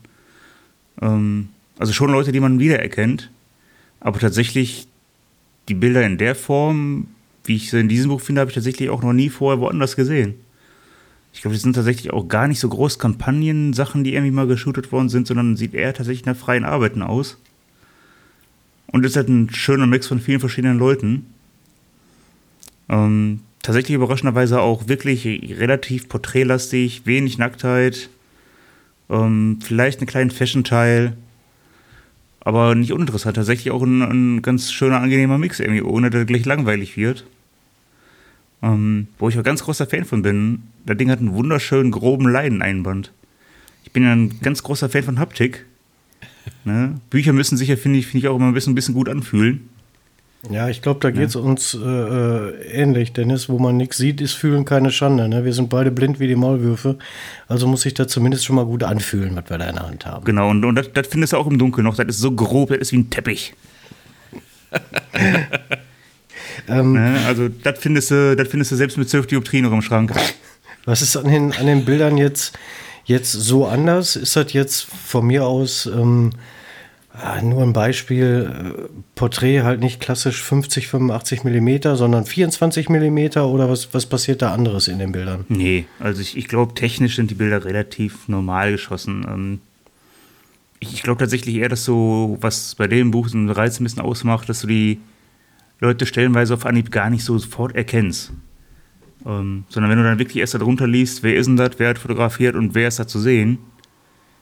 Ähm, also schon Leute, die man wiedererkennt. Aber tatsächlich die Bilder in der Form, wie ich sie in diesem Buch finde, habe ich tatsächlich auch noch nie vorher woanders gesehen. Ich glaube, das sind tatsächlich auch gar nicht so groß Kampagnen-Sachen, die irgendwie mal geshootet worden sind, sondern sieht eher tatsächlich nach freien Arbeiten aus. Und ist halt ein schöner Mix von vielen verschiedenen Leuten. Ähm, tatsächlich überraschenderweise auch wirklich relativ porträtlastig, wenig Nacktheit, ähm, vielleicht einen kleinen Fashion-Teil, aber nicht uninteressant. Tatsächlich auch ein, ein ganz schöner, angenehmer Mix irgendwie, ohne dass er gleich langweilig wird. Ähm, wo ich auch ganz großer Fan von bin. Das Ding hat einen wunderschönen, groben Leineneinband. Ich bin ja ein ganz großer Fan von Haptik. Ne? Bücher müssen sich ja, finde ich, finde ich, auch immer ein bisschen, ein bisschen gut anfühlen. Ja, ich glaube, da geht es uns äh, äh, ähnlich, Dennis. Wo man nichts sieht, ist Fühlen keine Schande. Ne? Wir sind beide blind wie die Maulwürfe. Also muss sich da zumindest schon mal gut anfühlen, was wir da in der Hand haben. Genau, und, und das, das findest du auch im Dunkeln noch. Das ist so grob, das ist wie ein Teppich. Ähm, Ne? Also, das findest, du, das findest du selbst mit 12 Dioptrien noch im Schrank. Was ist an den, an den Bildern jetzt, jetzt so anders? Ist das jetzt von mir aus ähm, ah, nur ein Beispiel? Äh, Porträt halt nicht klassisch 50, 85 Millimeter, sondern 24 Millimeter oder was, was passiert da anderes in den Bildern? Nee, also ich, ich glaube, technisch sind die Bilder relativ normal geschossen. Ähm, ich glaube tatsächlich eher, dass so, was bei dem Buch so einen Reiz ein bisschen ausmacht, dass du die Leute stellenweise auf Anhieb gar nicht so sofort erkennst. Ähm, sondern wenn du dann wirklich erst darunter liest, wer ist denn das, wer hat fotografiert und wer ist da zu sehen,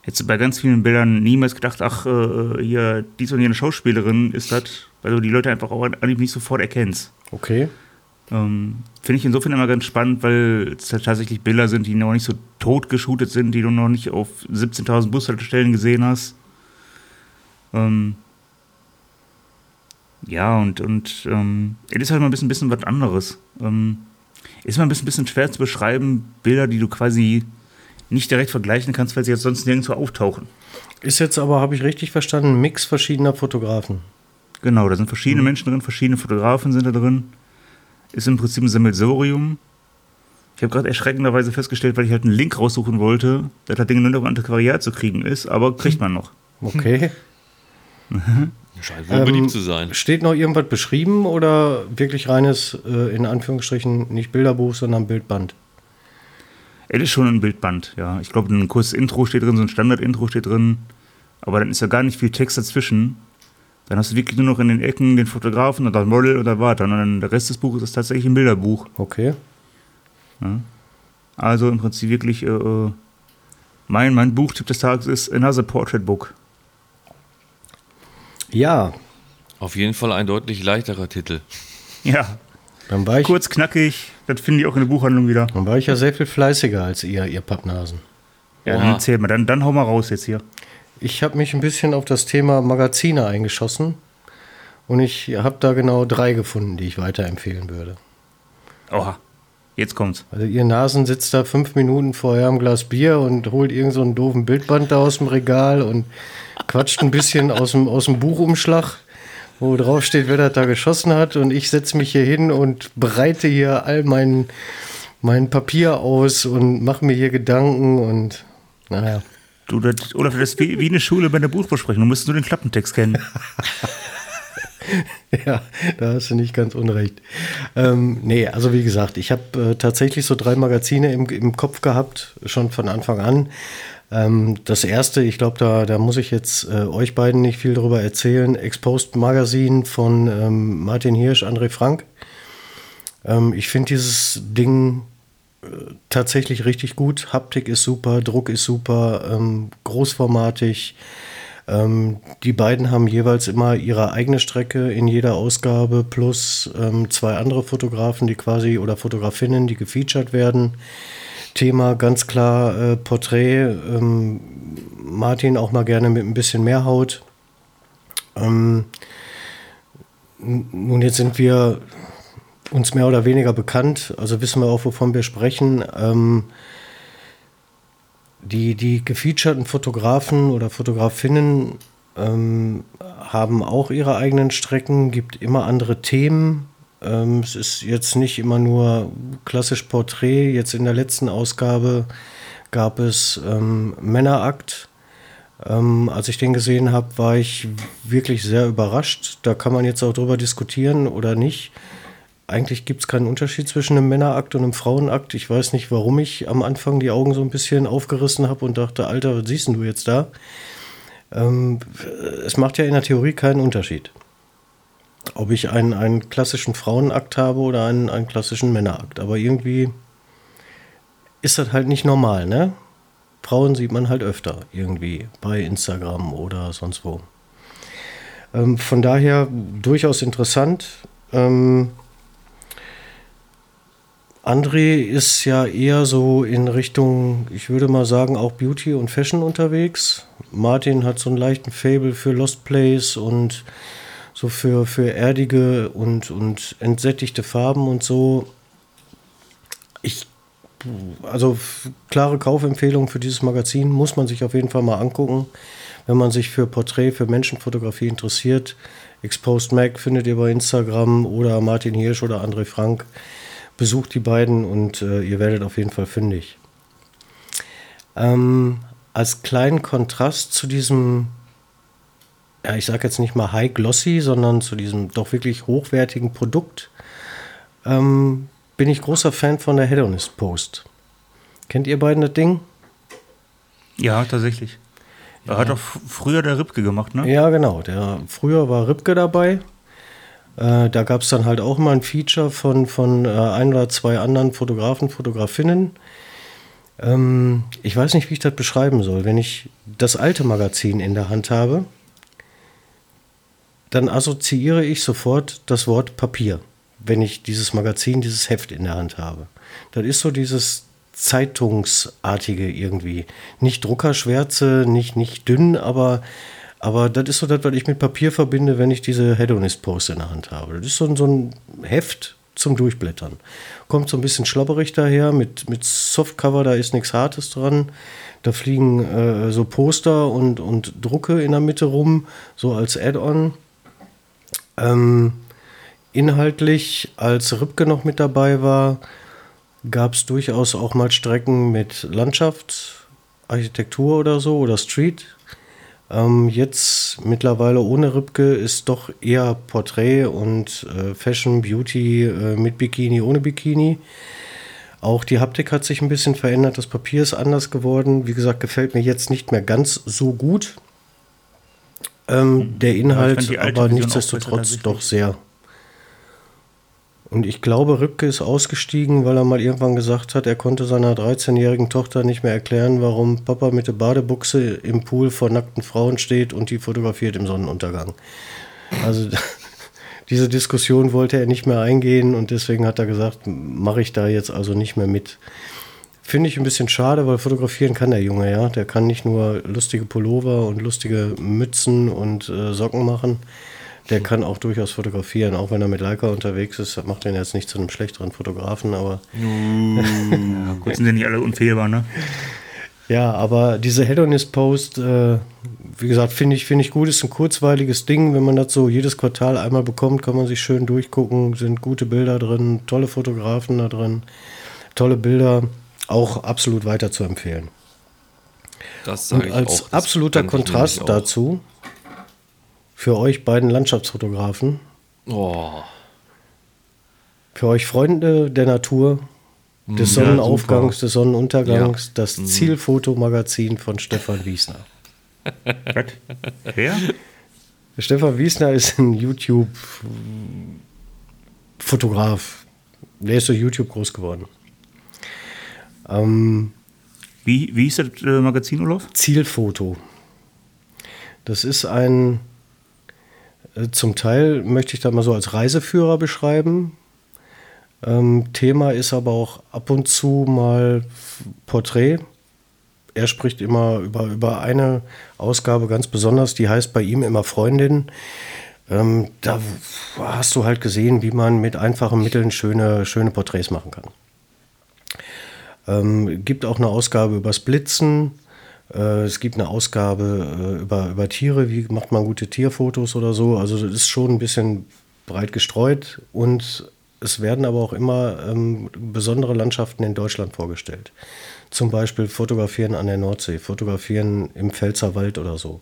hättest du bei ganz vielen Bildern niemals gedacht, ach, äh, hier, dies und jene Schauspielerin ist das, weil du die Leute einfach auch nicht sofort erkennst. Okay. Ähm, Finde ich insofern immer ganz spannend, weil es halt tatsächlich Bilder sind, die noch nicht so tot geshootet sind, die du noch nicht auf 17.000 Bushaltestellen gesehen hast. Ähm, ja, und, und ähm, es ist halt mal ein bisschen, bisschen was anderes. Ähm, ist mal ein bisschen, bisschen schwer zu beschreiben, Bilder, die du quasi nicht direkt vergleichen kannst, weil sie jetzt sonst nirgendwo auftauchen. Ist jetzt aber, habe ich richtig verstanden, ein Mix verschiedener Fotografen. Genau, da sind verschiedene mhm. Menschen drin, verschiedene Fotografen sind da drin. Ist im Prinzip ein Sammelsorium. Ich habe gerade erschreckenderweise festgestellt, weil ich halt einen Link raussuchen wollte, dass das Ding nur noch im Antiquariat zu kriegen ist, aber kriegt man noch. Okay. Scheint wohl ähm, beliebt zu sein. Steht noch irgendwas beschrieben oder wirklich reines, äh, in Anführungsstrichen, nicht Bilderbuch, sondern Bildband? Es ist schon ein Bildband, ja. Ich glaube, ein kurzes Intro steht drin, so ein Standard-Intro steht drin. Aber dann ist ja gar nicht viel Text dazwischen. Dann hast du wirklich nur noch in den Ecken den Fotografen und das Model und das weiter. Und dann der Rest des Buches ist tatsächlich ein Bilderbuch. Okay. Ja. Also im Prinzip wirklich, äh, äh mein, mein Buchtipp des Tages ist Another Portrait Book. Ja. Auf jeden Fall ein deutlich leichterer Titel. Ja. Dann war ich, Kurz, knackig, das finde ich auch in der Buchhandlung wieder. Dann war ich ja sehr viel fleißiger als ihr, ihr Pappnasen. Ja, dann erzähl mal, dann, dann hau mal raus jetzt hier. Ich habe mich ein bisschen auf das Thema Magazine eingeschossen und ich habe da genau drei gefunden, die ich weiterempfehlen würde. Oha, jetzt kommt's. Also ihr Nasen sitzt da fünf Minuten vorher am Glas Bier und holt irgend so einen doofen Bildband da aus dem Regal und quatscht ein bisschen aus dem, aus dem Buchumschlag, wo drauf steht, wer das da geschossen hat. Und ich setze mich hier hin und bereite hier all mein, mein Papier aus und mache mir hier Gedanken und naja. Du, das, Olaf, das ist wie, wie eine Schule bei einer Buchbesprechung. Du musst nur den Klappentext kennen. ja, da hast du nicht ganz unrecht. Ähm, nee, also wie gesagt, ich habe äh, tatsächlich so drei Magazine im, im Kopf gehabt, schon von Anfang an. Ähm, das erste, ich glaube, da, da muss ich jetzt äh, euch beiden nicht viel darüber erzählen. Exposed Magazine von ähm, Martin Hirsch, André Frank. Ähm, ich finde dieses Ding äh, tatsächlich richtig gut. Haptik ist super, Druck ist super, ähm, großformatig. Ähm, die beiden haben jeweils immer ihre eigene Strecke in jeder Ausgabe plus ähm, zwei andere Fotografen, die quasi oder Fotografinnen, die gefeatured werden. Thema ganz klar äh, Porträt. Ähm, Martin auch mal gerne mit ein bisschen mehr Haut. Ähm, nun, jetzt sind wir uns mehr oder weniger bekannt, also wissen wir auch, wovon wir sprechen. Ähm, die, die gefeaturten Fotografen oder Fotografinnen ähm, haben auch ihre eigenen Strecken, gibt immer andere Themen. Ähm, es ist jetzt nicht immer nur klassisch Porträt. Jetzt in der letzten Ausgabe gab es ähm, Männerakt. Ähm, als ich den gesehen habe, war ich wirklich sehr überrascht. Da kann man jetzt auch drüber diskutieren oder nicht. Eigentlich gibt es keinen Unterschied zwischen einem Männerakt und einem Frauenakt. Ich weiß nicht, warum ich am Anfang die Augen so ein bisschen aufgerissen habe und dachte, Alter, was siehst du jetzt da? Ähm, es macht ja in der Theorie keinen Unterschied ob ich einen, einen klassischen Frauenakt habe oder einen, einen klassischen Männerakt. Aber irgendwie ist das halt nicht normal, ne? Frauen sieht man halt öfter irgendwie bei Instagram oder sonst wo. Ähm, von daher durchaus interessant. Ähm, André ist ja eher so in Richtung, ich würde mal sagen, auch Beauty und Fashion unterwegs. Martin hat so einen leichten Fable für Lost Place und so für, für erdige und, und entsättigte Farben und so. Ich, also klare Kaufempfehlung für dieses Magazin muss man sich auf jeden Fall mal angucken, wenn man sich für Porträt, für Menschenfotografie interessiert. Exposed Mac findet ihr bei Instagram oder Martin Hirsch oder André Frank. Besucht die beiden und äh, ihr werdet auf jeden Fall fündig. Ähm, als kleinen Kontrast zu diesem ja, ich sage jetzt nicht mal High Glossy, sondern zu diesem doch wirklich hochwertigen Produkt, ähm, bin ich großer Fan von der Hedonist Post. Kennt ihr beiden das Ding? Ja, tatsächlich. Er ja. hat auch früher der Ripke gemacht, ne? Ja, genau. Der, früher war Ripke dabei. Äh, da gab es dann halt auch mal ein Feature von, von äh, ein oder zwei anderen Fotografen, Fotografinnen. Ähm, ich weiß nicht, wie ich das beschreiben soll. Wenn ich das alte Magazin in der Hand habe, dann assoziiere ich sofort das Wort Papier. wenn ich dieses Magazin, dieses Heft in der Hand habe. Das ist so dieses Zeitungsartige irgendwie. Nicht Druckerschwärze, nicht, nicht dünn, aber, aber das ist so das, was ich mit Papier verbinde, wenn ich diese Hedonist-Post in der Hand habe. Das ist so, so ein Heft zum Durchblättern. Kommt so ein bisschen schlabberig daher, mit, mit Softcover, da ist nichts Hartes dran. Da fliegen äh, so Poster und, und Drucke in der Mitte rum, so als Add-on. Ähm, inhaltlich, als Ripke noch mit dabei war, gab es durchaus auch mal Strecken mit Landschaft, Architektur oder so oder Street. Ähm, jetzt mittlerweile ohne Ripke ist doch eher Porträt und äh, Fashion, Beauty äh, mit Bikini, ohne Bikini. Auch die Haptik hat sich ein bisschen verändert, das Papier ist anders geworden. Wie gesagt, gefällt mir jetzt nicht mehr ganz so gut. Ähm, mhm. der Inhalt ja, aber nichtsdestotrotz doch sehr und ich glaube, Rübke ist ausgestiegen, weil er mal irgendwann gesagt hat, er konnte seiner 13-jährigen Tochter nicht mehr erklären, warum Papa mit der Badebuchse im Pool vor nackten Frauen steht und die fotografiert im Sonnenuntergang. Also diese Diskussion wollte er nicht mehr eingehen und deswegen hat er gesagt, mache ich da jetzt also nicht mehr mit. Finde ich ein bisschen schade, weil fotografieren kann der Junge, ja. Der kann nicht nur lustige Pullover und lustige Mützen und äh, Socken machen der kann auch durchaus fotografieren, auch wenn er mit Leica unterwegs ist. Das macht ihn jetzt nicht zu einem schlechteren Fotografen, aber. ja, gut, sind ja nicht alle unfehlbar, ne? Ja, aber diese Hedonist-Post, äh, wie gesagt, finde ich, find ich gut. Ist ein kurzweiliges Ding. Wenn man das so jedes Quartal einmal bekommt, kann man sich schön durchgucken. Sind gute Bilder drin, tolle Fotografen da drin, tolle Bilder. Auch absolut weiter zu empfehlen. Das Und als auch, absoluter Kontrast dazu für euch beiden Landschaftsfotografen. Oh. Für euch Freunde der Natur, des ja, Sonnenaufgangs, des Sonnenuntergangs, ja. das mhm. Zielfotomagazin von Stefan Wiesner. Wer? Stefan Wiesner ist ein YouTube-Fotograf. Der ist durch YouTube groß geworden. Ähm, wie, wie ist das äh, Magazin, Olaf? Zielfoto. Das ist ein äh, zum Teil möchte ich da mal so als Reiseführer beschreiben. Ähm, Thema ist aber auch ab und zu mal Porträt. Er spricht immer über, über eine Ausgabe ganz besonders, die heißt bei ihm immer Freundin. Ähm, da hast du halt gesehen, wie man mit einfachen Mitteln schöne, schöne Porträts machen kann. Ähm, gibt auch eine Ausgabe übers Blitzen. Äh, es gibt eine Ausgabe äh, über, über Tiere, wie macht man gute Tierfotos oder so. Also das ist schon ein bisschen breit gestreut und es werden aber auch immer ähm, besondere Landschaften in Deutschland vorgestellt. Zum Beispiel fotografieren an der Nordsee, fotografieren im Pfälzerwald oder so.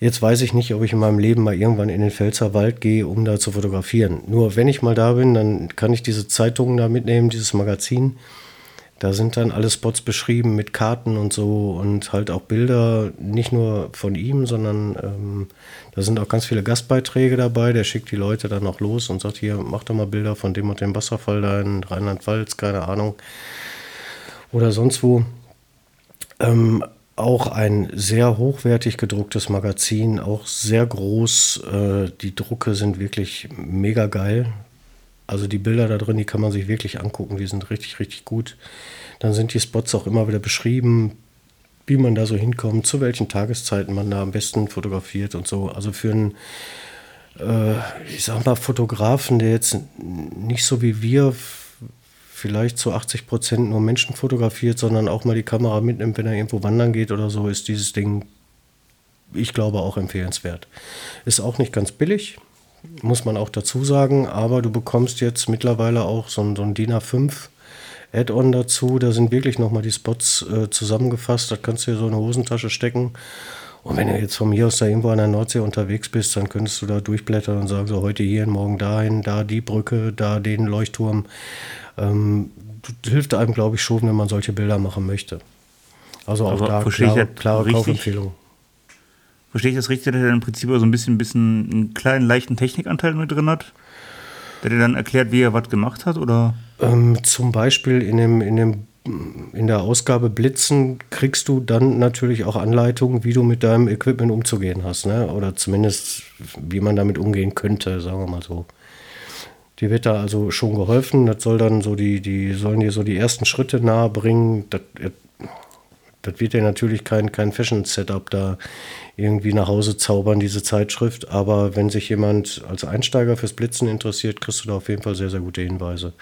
Jetzt weiß ich nicht, ob ich in meinem Leben mal irgendwann in den Pfälzerwald gehe, um da zu fotografieren. Nur wenn ich mal da bin, dann kann ich diese Zeitungen da mitnehmen, dieses Magazin da sind dann alle Spots beschrieben mit Karten und so und halt auch Bilder, nicht nur von ihm, sondern ähm, da sind auch ganz viele Gastbeiträge dabei. Der schickt die Leute dann auch los und sagt, hier, mach doch mal Bilder von dem und dem Wasserfall da in Rheinland-Pfalz, keine Ahnung. Oder sonst wo. Ähm, auch ein sehr hochwertig gedrucktes Magazin, auch sehr groß. Äh, die Drucke sind wirklich mega geil. Also die Bilder da drin, die kann man sich wirklich angucken, die sind richtig, richtig gut. Dann sind die Spots auch immer wieder beschrieben, wie man da so hinkommt, zu welchen Tageszeiten man da am besten fotografiert und so. Also für einen, äh, ich sag mal, Fotografen, der jetzt nicht so wie wir vielleicht zu 80 Prozent nur Menschen fotografiert, sondern auch mal die Kamera mitnimmt, wenn er irgendwo wandern geht oder so, ist dieses Ding, ich glaube, auch empfehlenswert. Ist auch nicht ganz billig, muss man auch dazu sagen, aber du bekommst jetzt mittlerweile auch so ein, so ein DIN A5 Add-on dazu. Da sind wirklich nochmal die Spots äh, zusammengefasst. Da kannst du dir so eine Hosentasche stecken. Und wenn du jetzt von mir aus da irgendwo an der Nordsee unterwegs bist, dann könntest du da durchblättern und sagen, so heute hier, morgen dahin, da die Brücke, da den Leuchtturm. Ähm, hilft einem, glaube ich, schon, wenn man solche Bilder machen möchte. Also auch Aber da klare, klare Kaufempfehlung. Verstehe ich das richtig, dass er im Prinzip so ein bisschen, bisschen einen kleinen, leichten Technikanteil mit drin hat? Der dir dann erklärt, wie er was gemacht hat, oder? Ähm, zum Beispiel in, dem, in, dem, in der Ausgabe Blitzen kriegst du dann natürlich auch Anleitungen, wie du mit deinem Equipment umzugehen hast. Ne? Oder zumindest, wie man damit umgehen könnte, sagen wir mal so. Die wird da also schon geholfen. Das soll dann so die, die sollen dir so die ersten Schritte nahe bringen. Das, das wird dir natürlich kein, kein Fashion-Setup da irgendwie nach Hause zaubern, diese Zeitschrift. Aber wenn sich jemand als Einsteiger fürs Blitzen interessiert, kriegst du da auf jeden Fall sehr, sehr gute Hinweise.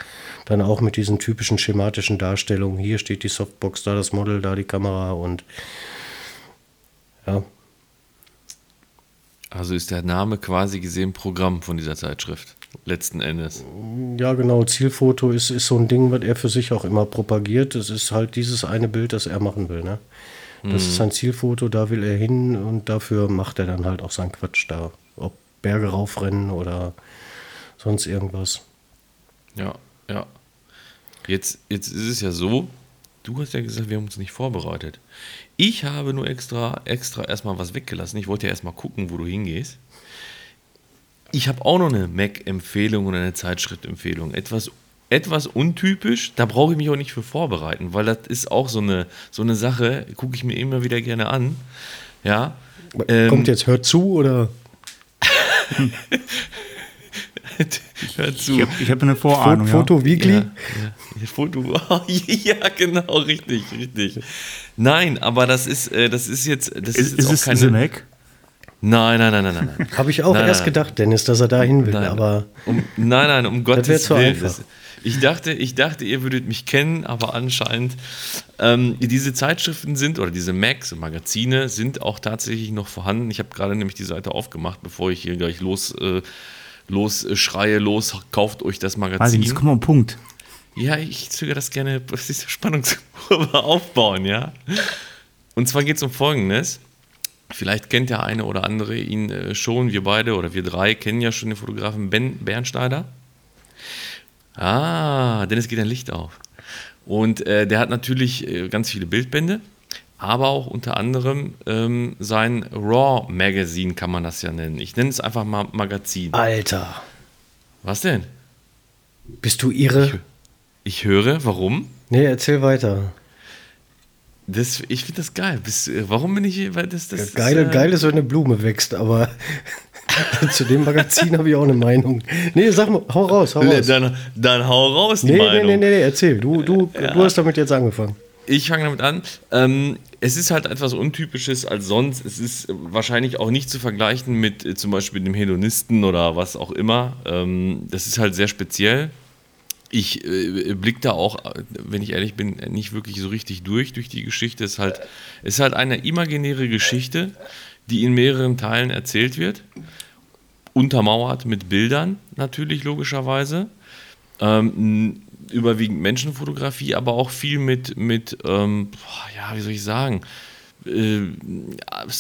Dann auch mit diesen typischen schematischen Darstellungen. Hier steht die Softbox, da das Model, da die Kamera und ja. Also ist der Name quasi gesehen Programm von dieser Zeitschrift, letzten Endes. Ja, genau. Zielfoto ist, ist so ein Ding, was er für sich auch immer propagiert. Das ist halt dieses eine Bild, das er machen will. Ne? Das mhm. ist sein Zielfoto, da will er hin und dafür macht er dann halt auch seinen Quatsch da. Ob Berge raufrennen oder sonst irgendwas. Ja, ja. Jetzt, jetzt ist es ja so, du hast ja gesagt, wir haben uns nicht vorbereitet. Ich habe nur extra, extra erstmal was weggelassen. Ich wollte ja erstmal gucken, wo du hingehst. Ich habe auch noch eine Mac-Empfehlung und eine Zeitschrift-Empfehlung. Etwas, etwas untypisch, da brauche ich mich auch nicht für vorbereiten, weil das ist auch so eine, so eine Sache, gucke ich mir immer wieder gerne an. Ja. Kommt ähm, jetzt Hört zu oder? Hör zu. Ich habe hab eine Vorahnung. Foto, ja. Weekly? Ja, ja. Foto, ja, genau, richtig, richtig. Nein, aber das ist, äh, das ist jetzt, das ist, ist, ist es keine. Mac? Nein, nein, nein, nein, nein. Habe ich auch nein, erst nein. gedacht, Dennis, dass er da hin will, nein, aber. Um, nein, nein, um Gottes Willen. Das, ich dachte, ich dachte, ihr würdet mich kennen, aber anscheinend ähm, diese Zeitschriften sind oder diese Macs und Magazine sind auch tatsächlich noch vorhanden. Ich habe gerade nämlich die Seite aufgemacht, bevor ich hier gleich los äh, los äh, schreie, los, kauft euch das Magazin. Also, jetzt kommen wir am Punkt. Ja, ich zögere das gerne, diese Spannungskurve aufbauen, ja. Und zwar geht es um Folgendes. Vielleicht kennt der eine oder andere ihn äh, schon, wir beide oder wir drei kennen ja schon den Fotografen Ben Bernschneider. Ah, denn es geht ein Licht auf. Und äh, der hat natürlich äh, ganz viele Bildbände aber auch unter anderem ähm, sein Raw Magazine kann man das ja nennen. Ich nenne es einfach mal Magazin. Alter. Was denn? Bist du irre? Ich, ich höre, warum? Nee, erzähl weiter. Das, ich finde das geil. Bis, warum bin ich weil das, das ja, geil, ist, äh, geil ist, wenn eine Blume wächst, aber zu dem Magazin habe ich auch eine Meinung. Nee, sag mal, hau raus, hau raus. Dann, dann hau raus, die nee, Meinung. Nee, nee, nee, erzähl. Du, du, ja. du hast damit jetzt angefangen. Ich fange damit an. Ähm, es ist halt etwas Untypisches als sonst. Es ist wahrscheinlich auch nicht zu vergleichen mit äh, zum Beispiel dem Hedonisten oder was auch immer. Ähm, das ist halt sehr speziell. Ich äh, blicke da auch, wenn ich ehrlich bin, nicht wirklich so richtig durch, durch die Geschichte. Es ist halt, ist halt eine imaginäre Geschichte, die in mehreren Teilen erzählt wird. Untermauert mit Bildern, natürlich, logischerweise. Ähm, überwiegend Menschenfotografie, aber auch viel mit, mit ähm, ja, wie soll ich sagen, äh, ein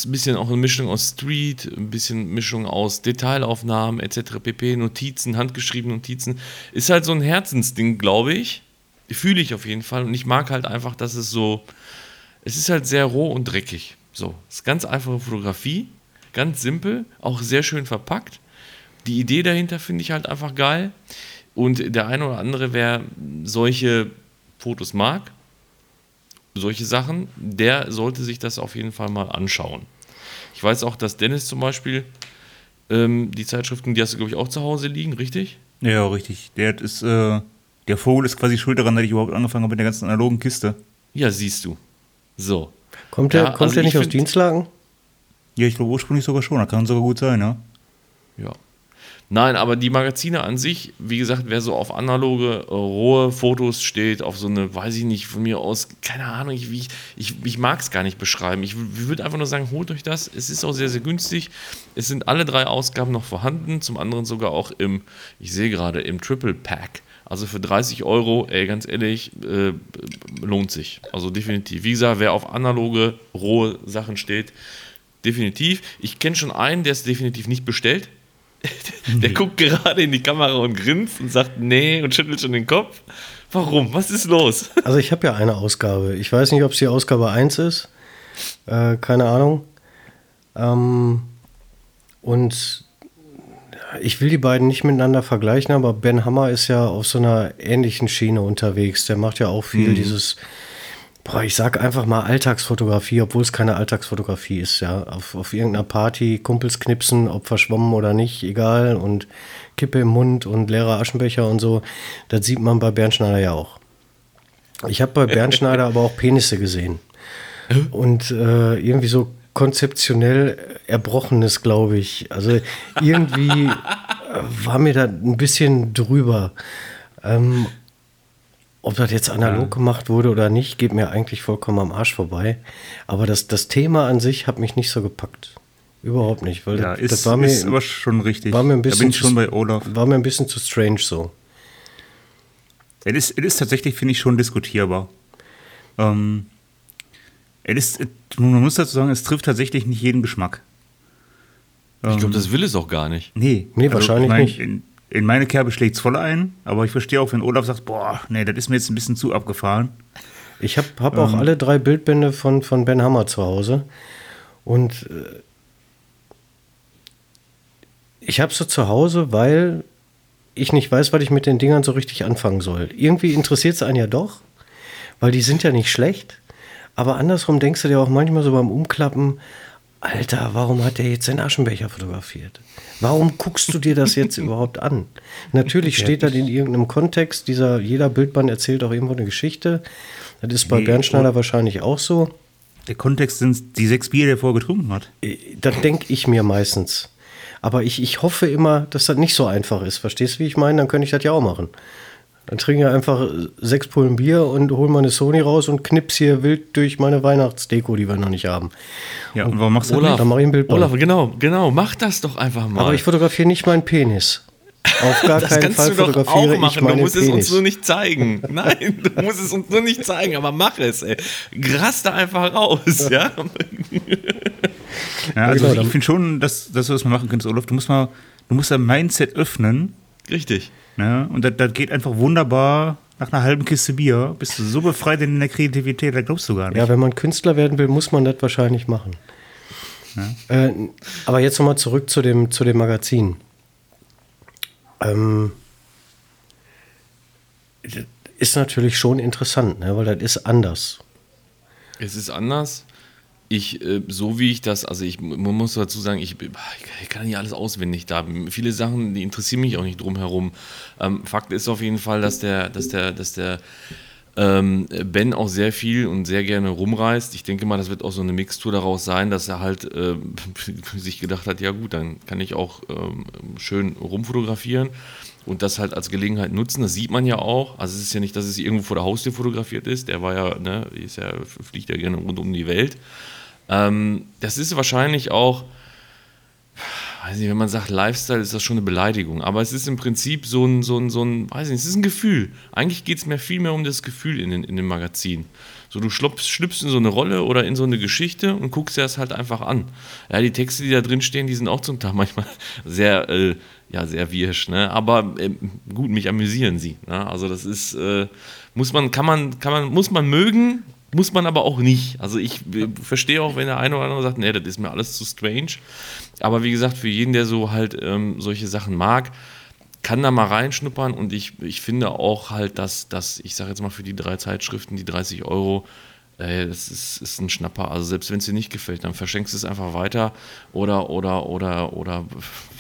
bisschen auch eine Mischung aus Street, ein bisschen Mischung aus Detailaufnahmen etc. pp, Notizen, handgeschriebene Notizen. Ist halt so ein Herzensding, glaube ich. Fühle ich auf jeden Fall. Und ich mag halt einfach, dass es so, es ist halt sehr roh und dreckig. So, es ist ganz einfache Fotografie, ganz simpel, auch sehr schön verpackt. Die Idee dahinter finde ich halt einfach geil. Und der eine oder andere, wer solche Fotos mag, solche Sachen, der sollte sich das auf jeden Fall mal anschauen. Ich weiß auch, dass Dennis zum Beispiel ähm, die Zeitschriften, die hast du, glaube ich, auch zu Hause liegen, richtig? Ja, richtig. Der ist, äh, der Vogel ist quasi schuld daran, dass ich überhaupt angefangen habe mit der ganzen analogen Kiste. Ja, siehst du. So. Kommt der, ja, kommt also der nicht aus Dienstlagen? Ja, ich glaube ursprünglich sogar schon. Das kann sogar gut sein, ja. Ja. Nein, aber die Magazine an sich, wie gesagt, wer so auf analoge, äh, rohe Fotos steht, auf so eine, weiß ich nicht, von mir aus, keine Ahnung, ich, ich, ich, ich mag es gar nicht beschreiben. Ich, würde einfach nur sagen, holt euch das. Es ist auch sehr, sehr günstig. Es sind alle drei Ausgaben noch vorhanden, zum anderen sogar auch im, ich sehe gerade, im Triple Pack. Also für 30 Euro, ey, ganz ehrlich, äh, lohnt sich. Also definitiv. Wie gesagt, wer auf analoge, rohe Sachen steht, definitiv. Ich kenne schon einen, der es definitiv nicht bestellt Der guckt gerade in die Kamera und grinst und sagt nee und schüttelt schon den Kopf. Warum? Was ist los? Also ich habe ja eine Ausgabe. Ich weiß nicht, ob es die Ausgabe 1 ist. Äh, keine Ahnung. Ähm, und ich will die beiden nicht miteinander vergleichen, aber Ben Hammer ist ja auf so einer ähnlichen Schiene unterwegs. Der macht ja auch viel mhm. dieses Boah, ich sag einfach mal Alltagsfotografie, obwohl es keine Alltagsfotografie ist, ja. Auf, auf irgendeiner Party, Kumpels knipsen, ob verschwommen oder nicht, egal. Und Kippe im Mund und leerer Aschenbecher und so. Das sieht man bei Bernschneider ja auch. Ich habe bei Bernschneider aber auch Penisse gesehen. Und äh, irgendwie so konzeptionell Erbrochenes, glaube ich. Also irgendwie war mir da ein bisschen drüber. Ähm, ob das jetzt analog ja. gemacht wurde oder nicht, geht mir eigentlich vollkommen am Arsch vorbei. Aber das, das Thema an sich hat mich nicht so gepackt. Überhaupt nicht. Weil ja, das, ist, das war mir, ist aber schon richtig. War mir ein bisschen da bin ich schon bei Olaf. War mir ein bisschen zu strange so. Es ist, es ist tatsächlich, finde ich, schon diskutierbar. Ähm, es ist, man muss dazu sagen, es trifft tatsächlich nicht jeden Geschmack. Ich glaube, das will es auch gar nicht. Nee, nee also, wahrscheinlich ich mein, nicht. In, in, meine Kerbe schlägt es voll ein, aber ich verstehe auch, wenn Olaf sagt, boah, nee, das ist mir jetzt ein bisschen zu abgefahren. Ich habe hab ähm, auch alle drei Bildbände von, von Ben Hammer zu Hause. Und äh, ich habe sie zu Hause, weil ich nicht weiß, was ich mit den Dingern so richtig anfangen soll. Irgendwie interessiert es einen ja doch, weil die sind ja nicht schlecht. Aber andersrum denkst du dir auch manchmal so beim Umklappen, Alter, warum hat der jetzt seinen Aschenbecher fotografiert? Warum guckst du dir das jetzt überhaupt an? Natürlich steht das in irgendeinem Kontext. Dieser, jeder Bildband erzählt auch irgendwo eine Geschichte. Das ist bei nee, Bernschneider wahrscheinlich auch so. Der Kontext sind die sechs Bier, die er vorher getrunken hat. Äh, das denke ich mir meistens. Aber ich, ich hoffe immer, dass das nicht so einfach ist. Verstehst du, wie ich meine? Dann könnte ich das ja auch machen. Dann trinke ich einfach sechs Pullen Bier und hole meine Sony raus und knips hier wild durch meine Weihnachtsdeko, die wir noch nicht haben. Ja, und, und warum machst du Olaf, das? Dann mache ich ein Bild. Olaf, genau, genau, mach das doch einfach mal. Aber ich fotografiere nicht meinen Penis. Auf gar das keinen Fall fotografiere ich meinen Du musst Penis. es uns nur nicht zeigen. Nein, du musst es uns nur nicht zeigen, aber mach es, ey. Grass da einfach raus, ja? ja also genau, ich finde schon, dass, dass du das mal machen könntest, Olaf. Du musst mal, du musst dein Mindset öffnen. Richtig. Ne? Und das, das geht einfach wunderbar nach einer halben Kiste Bier. Bist du so befreit in der Kreativität, da glaubst du gar nicht. Ja, wenn man Künstler werden will, muss man das wahrscheinlich machen. Ja. Äh, aber jetzt nochmal zurück zu dem, zu dem Magazin. Ähm, ist natürlich schon interessant, ne? weil das ist anders. Es ist anders ich, äh, so wie ich das, also ich man muss dazu sagen, ich, ich kann nicht alles auswendig da. Viele Sachen, die interessieren mich auch nicht drumherum. Ähm, Fakt ist auf jeden Fall, dass der, dass der, dass der ähm, Ben auch sehr viel und sehr gerne rumreist. Ich denke mal, das wird auch so eine Mixtur daraus sein, dass er halt äh, sich gedacht hat, ja gut, dann kann ich auch ähm, schön rumfotografieren und das halt als Gelegenheit nutzen. Das sieht man ja auch. Also es ist ja nicht, dass es irgendwo vor der Haustür fotografiert ist. Der war ja, ne, ist ja, fliegt ja gerne rund um die Welt. Ähm, das ist wahrscheinlich auch, weiß nicht, wenn man sagt Lifestyle, ist das schon eine Beleidigung. Aber es ist im Prinzip so ein, so ein, so ein weiß nicht, es ist ein Gefühl. Eigentlich geht es mir viel mehr um das Gefühl in, den, in dem Magazin. So, du schlüpfst, schlüpfst in so eine Rolle oder in so eine Geschichte und guckst dir das halt einfach an. Ja, die Texte, die da drin stehen, die sind auch zum Teil manchmal sehr, äh, ja, sehr wirsch, ne? Aber äh, gut, mich amüsieren sie. Ne? Also das ist, äh, muss man, kann man, kann man, muss man mögen, muss man aber auch nicht. Also ich verstehe auch, wenn der eine oder andere sagt, nee, das ist mir alles zu strange. Aber wie gesagt, für jeden, der so halt ähm, solche Sachen mag, kann da mal reinschnuppern und ich, ich finde auch halt, dass, dass ich sage jetzt mal für die drei Zeitschriften, die 30 Euro, äh, das ist, ist ein Schnapper. Also selbst wenn es dir nicht gefällt, dann verschenkst du es einfach weiter oder, oder, oder, oder,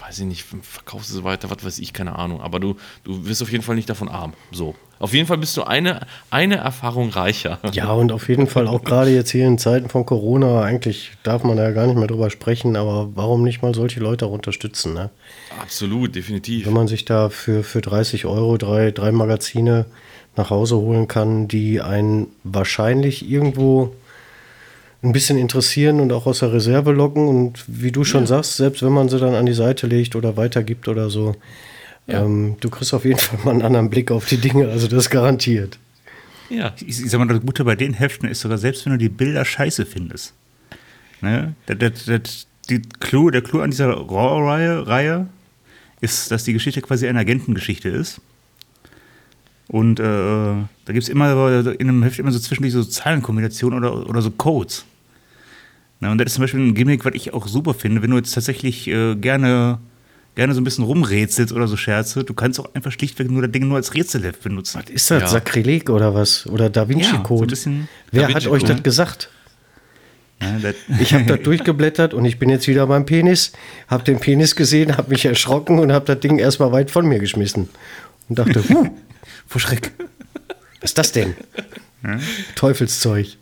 weiß ich nicht, verkaufst es weiter, was weiß ich, keine Ahnung. Aber du, du wirst auf jeden Fall nicht davon arm. So. Auf jeden Fall bist du eine, eine Erfahrung reicher. Ja, und auf jeden Fall auch gerade jetzt hier in Zeiten von Corona, eigentlich darf man da ja gar nicht mehr drüber sprechen, aber warum nicht mal solche Leute auch unterstützen? Ne? Absolut, definitiv. Wenn man sich da für, für 30 Euro drei, drei Magazine nach Hause holen kann, die einen wahrscheinlich irgendwo ein bisschen interessieren und auch aus der Reserve locken. Und wie du schon ja. sagst, selbst wenn man sie dann an die Seite legt oder weitergibt oder so, ja. Ähm, du kriegst auf jeden Fall mal einen anderen Blick auf die Dinge, also das garantiert. Ja. Ich, ich sag mal, das Gute bei den Heften ist sogar, selbst wenn du die Bilder scheiße findest, ne, das, das, das, die Clou, der Clou an dieser Raw-Reihe Reihe ist, dass die Geschichte quasi eine Agentengeschichte ist. Und äh, da gibt es immer in einem Heft immer so zwischendurch so Zahlenkombinationen oder, oder so Codes. Na, und das ist zum Beispiel ein Gimmick, was ich auch super finde, wenn du jetzt tatsächlich äh, gerne gerne so ein bisschen rumrätselt oder so Scherze. Du kannst auch einfach schlichtweg nur das Ding nur als Rätselheft benutzen. Was ist das? Ja. Sakrileg oder was? Oder Da Vinci Ja, so Wer Da hat Vinci euch Code. das gesagt? Ja, Ich habe das durchgeblättert und ich bin jetzt wieder beim Penis, habe den Penis gesehen, habe mich erschrocken und habe das Ding erstmal weit von mir geschmissen. Und dachte, huh, vor Schreck. was ist das denn? Teufelszeug.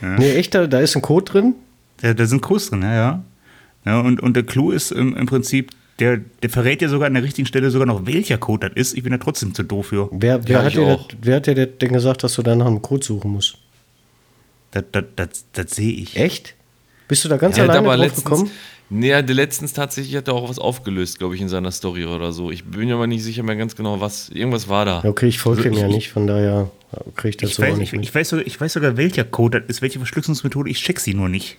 Nee, echt, da, da ist ein Code drin. Da, da sind Codes drin, ja, ja. ja und, und der Clou ist im, im Prinzip, der, der verrät ja sogar an der richtigen Stelle sogar noch, welcher Code das ist. Ich bin da trotzdem zu doof für. Wer, wer, Ja, hat dir das, wer hat dir das denn gesagt, dass du da nach einem Code suchen musst? Das, das, das, das sehe ich. Echt? Bist du da ganz hat alleine aber drauf letztens, gekommen? nee, der letztens tatsächlich hat er auch was aufgelöst, glaube ich, in seiner Story oder so. Ich bin mir aber nicht sicher mehr ganz genau, was. Irgendwas war da. Okay, ich folge dem ja ich- nicht, von daher kriege ich das Ich so weiß, auch ich, nicht mit. ich, weiß sogar, ich weiß sogar, welcher Code das ist, welche Verschlüsselungsmethode. Ich check sie nur nicht.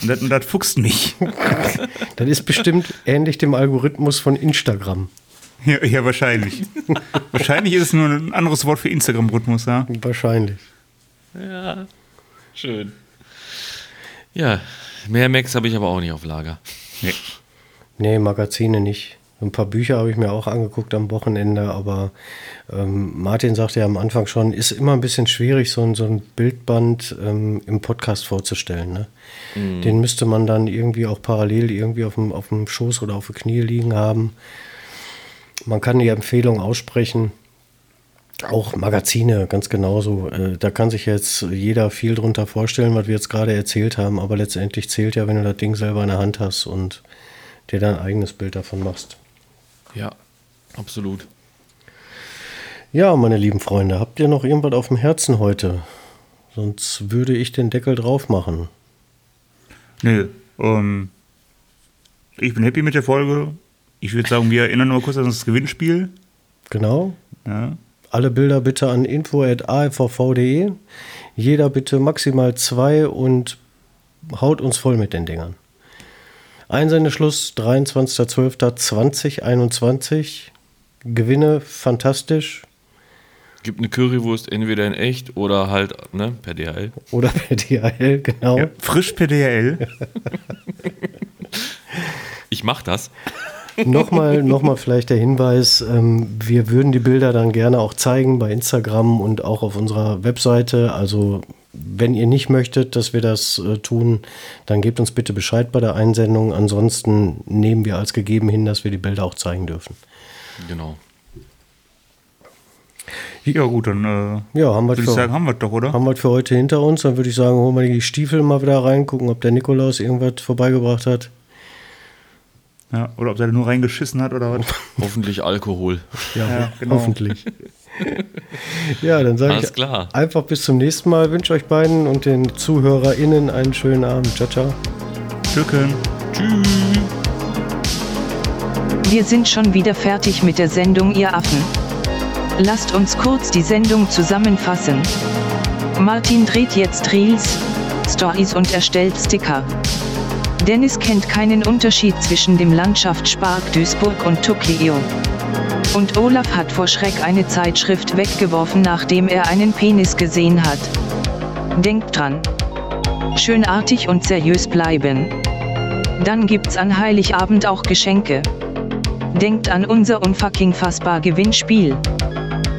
Und das, und das fuchst mich. Das ist bestimmt ähnlich dem Algorithmus von Instagram. Ja, ja wahrscheinlich. wahrscheinlich ist es nur ein anderes Wort für Instagram-Rhythmus, ja. Wahrscheinlich. Ja, schön. Ja, mehr Macs habe ich aber auch nicht auf Lager. Nee. Nee, Magazine nicht. Ein paar Bücher habe ich mir auch angeguckt am Wochenende, aber ähm, Martin sagte ja am Anfang schon, ist immer ein bisschen schwierig, so ein, so ein Bildband ähm, im Podcast vorzustellen. Ne? Den müsste man dann irgendwie auch parallel irgendwie auf dem, auf dem Schoß oder auf den Knie liegen haben. Man kann die Empfehlung aussprechen. Auch Magazine, ganz genauso. Äh, da kann sich jetzt jeder viel drunter vorstellen, was wir jetzt gerade erzählt haben, aber letztendlich zählt ja, wenn du das Ding selber in der Hand hast und dir dein eigenes Bild davon machst. Ja, absolut. Ja, meine lieben Freunde, habt ihr noch irgendwas auf dem Herzen heute? Sonst würde ich den Deckel drauf machen. Nö. Ähm, ich bin happy mit der Folge. Ich würde sagen, wir erinnern nur kurz an das Gewinnspiel. Genau. Ja. Alle Bilder bitte an info.afvv.de. Jeder bitte maximal zwei und haut uns voll mit den Dingern. Einsendeschluss 23.12.2021. Gewinne fantastisch Gibt eine Currywurst entweder in echt oder halt ne, per DHL. oder per DHL, genau. ja. Frisch per DHL. Ich mach das. Nochmal, nochmal vielleicht der Hinweis, ähm, wir würden die Bilder dann gerne auch zeigen bei Instagram und auch auf unserer Webseite. Also wenn ihr nicht möchtet, dass wir das äh, tun, dann gebt uns bitte Bescheid bei der Einsendung. Ansonsten nehmen wir als gegeben hin, dass wir die Bilder auch zeigen dürfen. Genau. Ja, gut, dann äh, Ja, haben wir, würde ich für, sagen, haben wir doch, oder? haben wir für heute hinter uns. Dann würde ich sagen, holen wir die Stiefel mal wieder rein, gucken, ob der Nikolaus irgendwas vorbeigebracht hat. Ja, oder ob er da nur reingeschissen hat oder was. Hoffentlich Alkohol. Ja, Ja, genau. hoffentlich. ja, dann sage Alles ich klar. einfach bis zum nächsten Mal. Wünsche euch beiden und den ZuhörerInnen einen schönen Abend. Ciao, ciao. Stücken. Wir sind schon wieder fertig mit der Sendung, ihr Affen. Lasst uns kurz die Sendung zusammenfassen. Martin dreht jetzt Reels, Stories und erstellt Sticker. Dennis kennt keinen Unterschied zwischen dem Landschaftspark Duisburg und Tokio. Und Olaf hat vor Schreck eine Zeitschrift weggeworfen, nachdem er einen Penis gesehen hat. Denkt dran. Schönartig und seriös bleiben. Dann gibt's an Heiligabend auch Geschenke. Denkt an unser unfucking fassbar Gewinnspiel.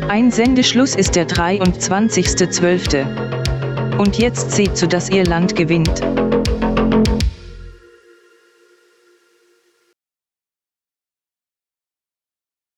Einsendeschluss ist der 23.12. Und jetzt seht zu, dass ihr Land gewinnt.